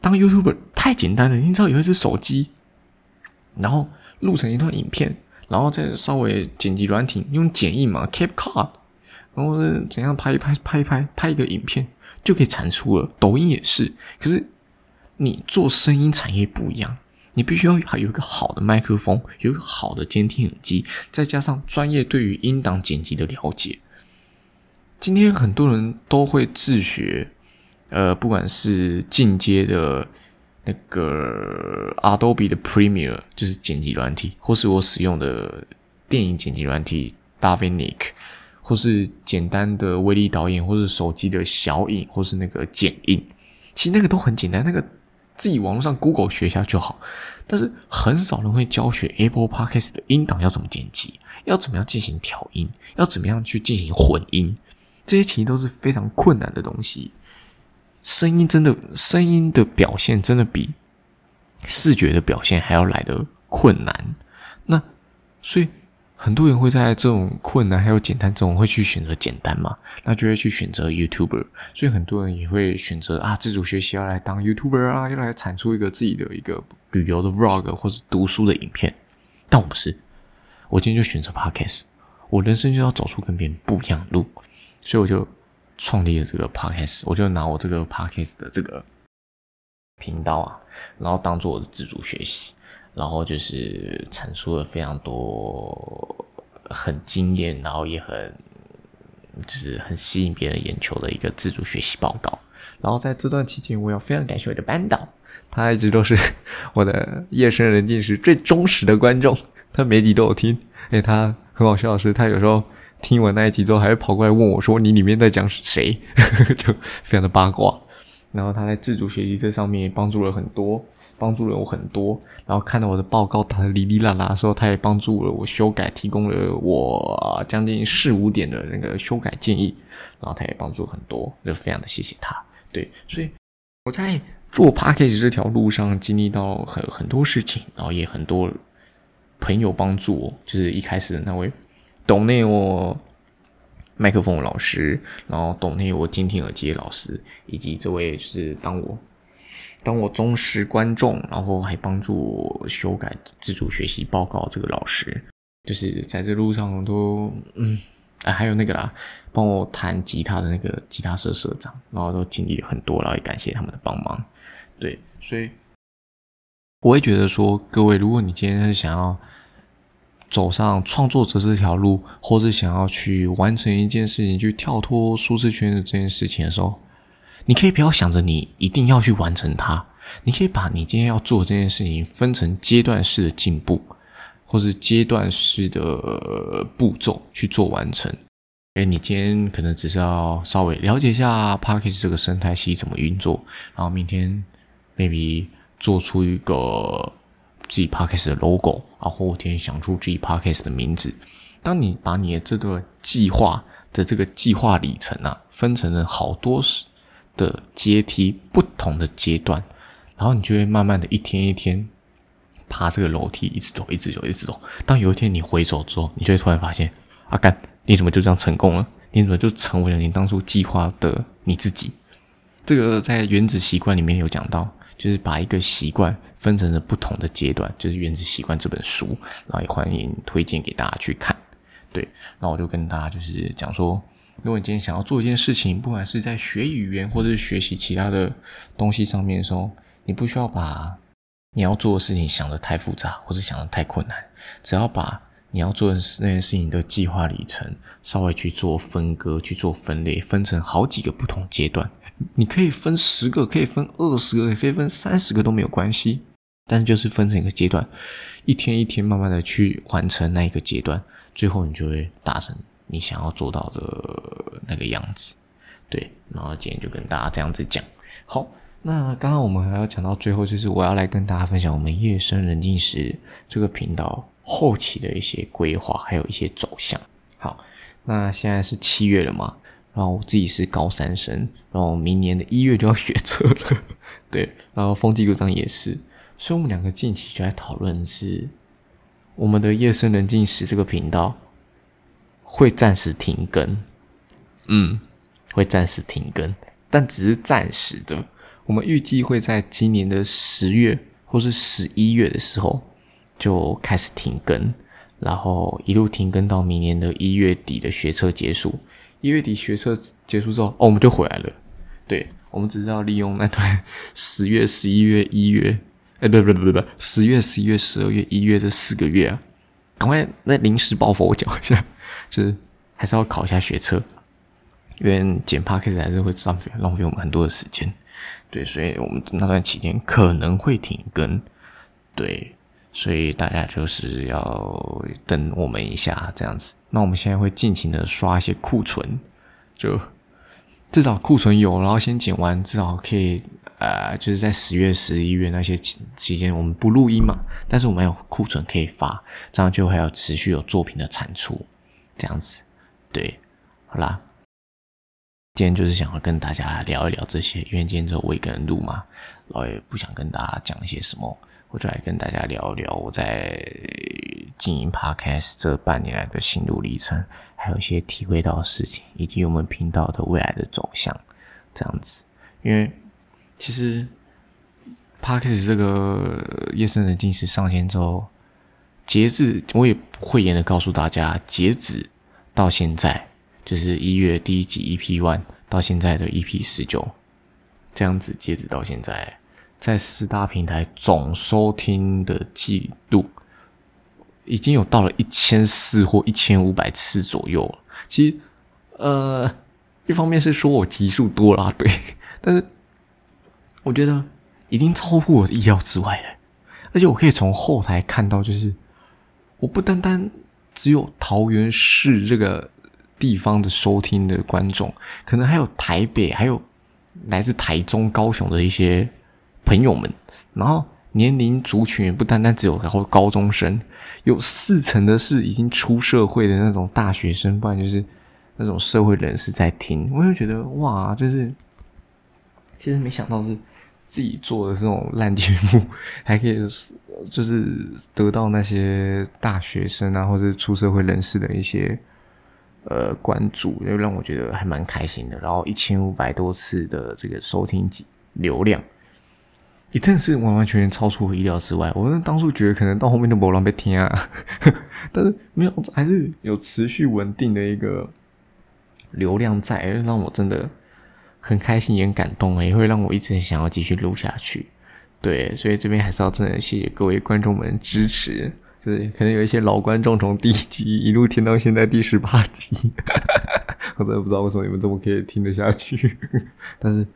当 YouTuber 太简单了，你知道有一只手机，然后录成一段影片，然后再稍微剪辑软体用剪映嘛，CapCut，然后是怎样拍一拍拍一拍拍一个影片就可以产出了。抖音也是，可是你做声音产业不一样，你必须要有一个好的麦克风，有一个好的监听耳机，再加上专业对于音档剪辑的了解。今天很多人都会自学。呃，不管是进阶的那个 Adobe 的 Premiere，就是剪辑软体，或是我使用的电影剪辑软体 Davinik，或是简单的威力导演，或是手机的小影，或是那个剪映，其实那个都很简单，那个自己网络上 Google 学一下就好。但是很少人会教学 Apple Podcast 的音档要怎么剪辑，要怎么样进行调音，要怎么样去进行混音，这些其实都是非常困难的东西。声音真的，声音的表现真的比视觉的表现还要来的困难。那所以很多人会在这种困难还有简单中会去选择简单嘛？那就会去选择 YouTuber。所以很多人也会选择啊，自主学习要来当 YouTuber 啊，要来产出一个自己的一个旅游的 Vlog 或者读书的影片。但我不是，我今天就选择 Podcast。我人生就要走出跟别人不一样的路，所以我就。创立了这个 podcast，我就拿我这个 podcast 的这个频道啊，然后当做我的自主学习，然后就是阐述了非常多很惊艳，然后也很就是很吸引别人眼球的一个自主学习报告。然后在这段期间，我要非常感谢我的班导，他一直都是我的夜深人静时最忠实的观众，他每集都有听。哎，他很好笑的是，他有时候听完那一集之后，还会跑过来问我说：“你里面在讲谁？” 就非常的八卦。然后他在自主学习这上面帮助了很多，帮助了我很多。然后看到我的报告打的哩哩啦啦的时候，他也帮助了我修改，提供了我将近四五点的那个修改建议。然后他也帮助很多，就非常的谢谢他。对，所以我在做 p a c k a g e 这条路上经历到很很多事情，然后也很多朋友帮助我，就是一开始那位懂内我麦克风老师，然后懂内我监听耳机的老师，以及这位就是当我当我忠实观众，然后还帮助我修改自主学习报告这个老师，就是在这路上都嗯。哎，还有那个啦，帮我弹吉他的那个吉他社社长，然后都经历很多，然后也感谢他们的帮忙。对，所以我会觉得说，各位，如果你今天是想要走上创作者这条路，或者想要去完成一件事情，去跳脱舒适圈的这件事情的时候，你可以不要想着你一定要去完成它，你可以把你今天要做这件事情分成阶段式的进步。或是阶段式的步骤去做完成。哎，你今天可能只是要稍微了解一下 p a c k a g e 这个生态系怎么运作，然后明天 maybe 做出一个自己 p a c k a g e 的 logo，啊，后天想出自己 p a c k a g e 的名字。当你把你的这个计划的这个计划里程啊，分成了好多的阶梯，不同的阶段，然后你就会慢慢的一天一天。爬这个楼梯，一直走，一直走，一直走。当有一天你回首之后，你就会突然发现，阿甘，你怎么就这样成功了？你怎么就成为了你当初计划的你自己？这个在《原子习惯》里面有讲到，就是把一个习惯分成了不同的阶段，就是《原子习惯》这本书，然后也欢迎推荐给大家去看。对，那我就跟大家就是讲说，如果你今天想要做一件事情，不管是在学语言或者是学习其他的东西上面的时候，你不需要把。你要做的事情想的太复杂，或者想的太困难，只要把你要做的那件事情的计划里程稍微去做分割、去做分类，分成好几个不同阶段。你可以分十个，可以分二十个，也可以分三十个都没有关系。但是就是分成一个阶段，一天一天慢慢的去完成那一个阶段，最后你就会达成你想要做到的那个样子。对，然后今天就跟大家这样子讲，好。那刚刚我们还要讲到最后，就是我要来跟大家分享我们夜深人静时这个频道后期的一些规划，还有一些走向。好，那现在是七月了嘛，然后我自己是高三生，然后明年的一月就要学车了，对，然后风纪股长也是，所以我们两个近期就在讨论是我们的夜深人静时这个频道会暂时停更，嗯，会暂时停更，但只是暂时的。我们预计会在今年的十月或是十一月的时候就开始停更，然后一路停更到明年的一月底的学车结束。一月底学车结束之后，哦，我们就回来了。对，我们只是要利用那段十月、十一月、一月，哎，不不不不不，十月、十一月、十二月、一月这四个月啊，赶快那临时抱佛脚一下，就是还是要考一下学车，因为剪 p 开始还是会浪费浪费我们很多的时间。对，所以我们那段期间可能会停更，对，所以大家就是要等我们一下这样子。那我们现在会尽情的刷一些库存，就至少库存有，然后先剪完，至少可以呃，就是在十月、十一月那些期间，我们不录音嘛，但是我们有库存可以发，这样就还要持续有作品的产出，这样子，对，好啦。今天就是想要跟大家聊一聊这些，因为今天只有我一个人录嘛，然后也不想跟大家讲一些什么，我就来跟大家聊一聊我在经营 Podcast 这半年来的心路历程，还有一些体会到的事情，以及我们频道的未来的走向，这样子。因为其实 Podcast 这个夜深人静时上线之后，截止我也不会严的告诉大家，截止到现在。就是一月第一集 EP One 到现在的 EP 十九，这样子截止到现在，在四大平台总收听的记录已经有到了一千四或一千五百次左右了。其实，呃，一方面是说我集数多啦，对，但是我觉得已经超乎我的意料之外了。而且我可以从后台看到，就是我不单单只有桃园市这个地方的收听的观众，可能还有台北，还有来自台中、高雄的一些朋友们，然后。年龄族群也不单单只有然后高中生，有四成的是已经出社会的那种大学生，不然就是那种社会人士在听。我就觉得哇，就是其实没想到是自己做的这种烂节目，还可以就是得到那些大学生啊或者出社会人士的一些呃关注，就让我觉得还蛮开心的。然后一千五百多次的这个收听流量。也真的是完完全全超出我意料之外。我当初觉得可能到后面就没人被听啊，但是没有，还是有持续稳定的一个流量在，让我真的很开心，也很感动，也会让我一直想要继续录下去。对，所以这边还是要真的谢谢各位观众们支持。就是可能有一些老观众从第一集一路听到现在第十八集，我真的不知道为什么你们这么可以听得下去，但是。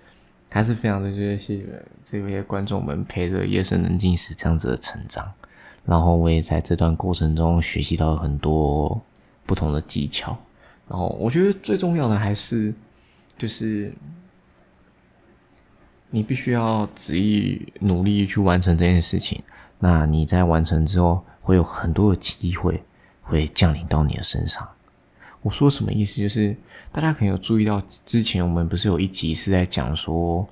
还是非常的谢谢这位观众们陪着夜深人静时这样子的成长，然后我也在这段过程中学习到很多不同的技巧，然后我觉得最重要的还是就是你必须要执意努力去完成这件事情，那你在完成之后会有很多的机会会降临到你的身上。我说什么意思？就是大家可能有注意到，之前我们不是有一集是在讲说，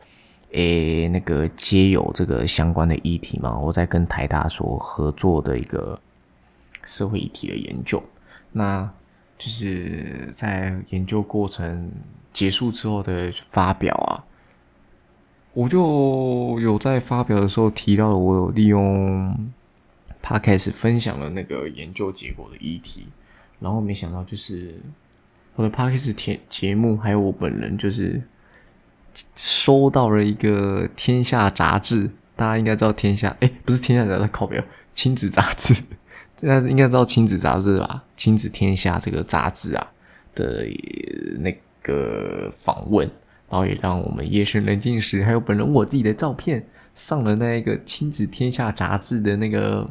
诶，那个皆有这个相关的议题嘛？我在跟台大所合作的一个社会议题的研究，那就是在研究过程结束之后的发表啊，我就有在发表的时候提到，我有利用 Podcast 分享了那个研究结果的议题。然后没想到，就是我的 p a r k e s 节节目，还有我本人，就是收到了一个《天下》杂志。大家应该知道《天下》，哎，不是《天下》杂志，靠边，亲子杂志。大家应该知道《亲子杂志》吧？《亲子天下》这个杂志啊的那个访问，然后也让我们夜深人静时，还有本人我自己的照片上了那一个《亲子天下》杂志的那个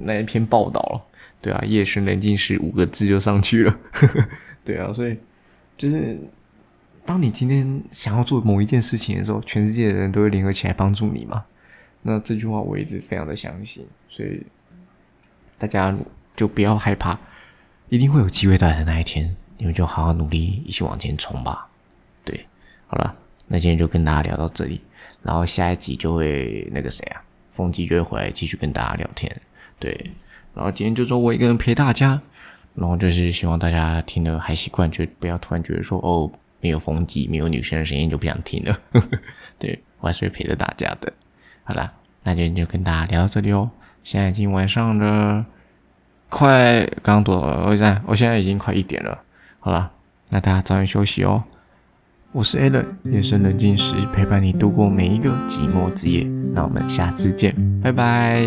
那一篇报道。对啊，夜深人静时五个字就上去了。对啊，所以就是当你今天想要做某一件事情的时候，全世界的人都会联合起来帮助你嘛。那这句话我一直非常的相信，所以大家就不要害怕，一定会有机会到来的那一天，你们就好好努力，一起往前冲吧。好了，那今天就跟大家聊到这里，然后下一集就会那个谁啊，风纪就会回来继续跟大家聊天。对。然后今天就说我一个人陪大家，然后就是希望大家听的还习惯，就不要突然觉得说哦没有风纪，没有女生的声音就不想听了。对我还是会陪着大家的。好啦，那今天就跟大家聊到这里哦。现在已经晚上的快刚多？我在，我现在已经快一点了。好了，那大家早点休息哦。我是 Allen，夜深人静时陪伴你度过每一个寂寞之夜。那我们下次见，拜拜。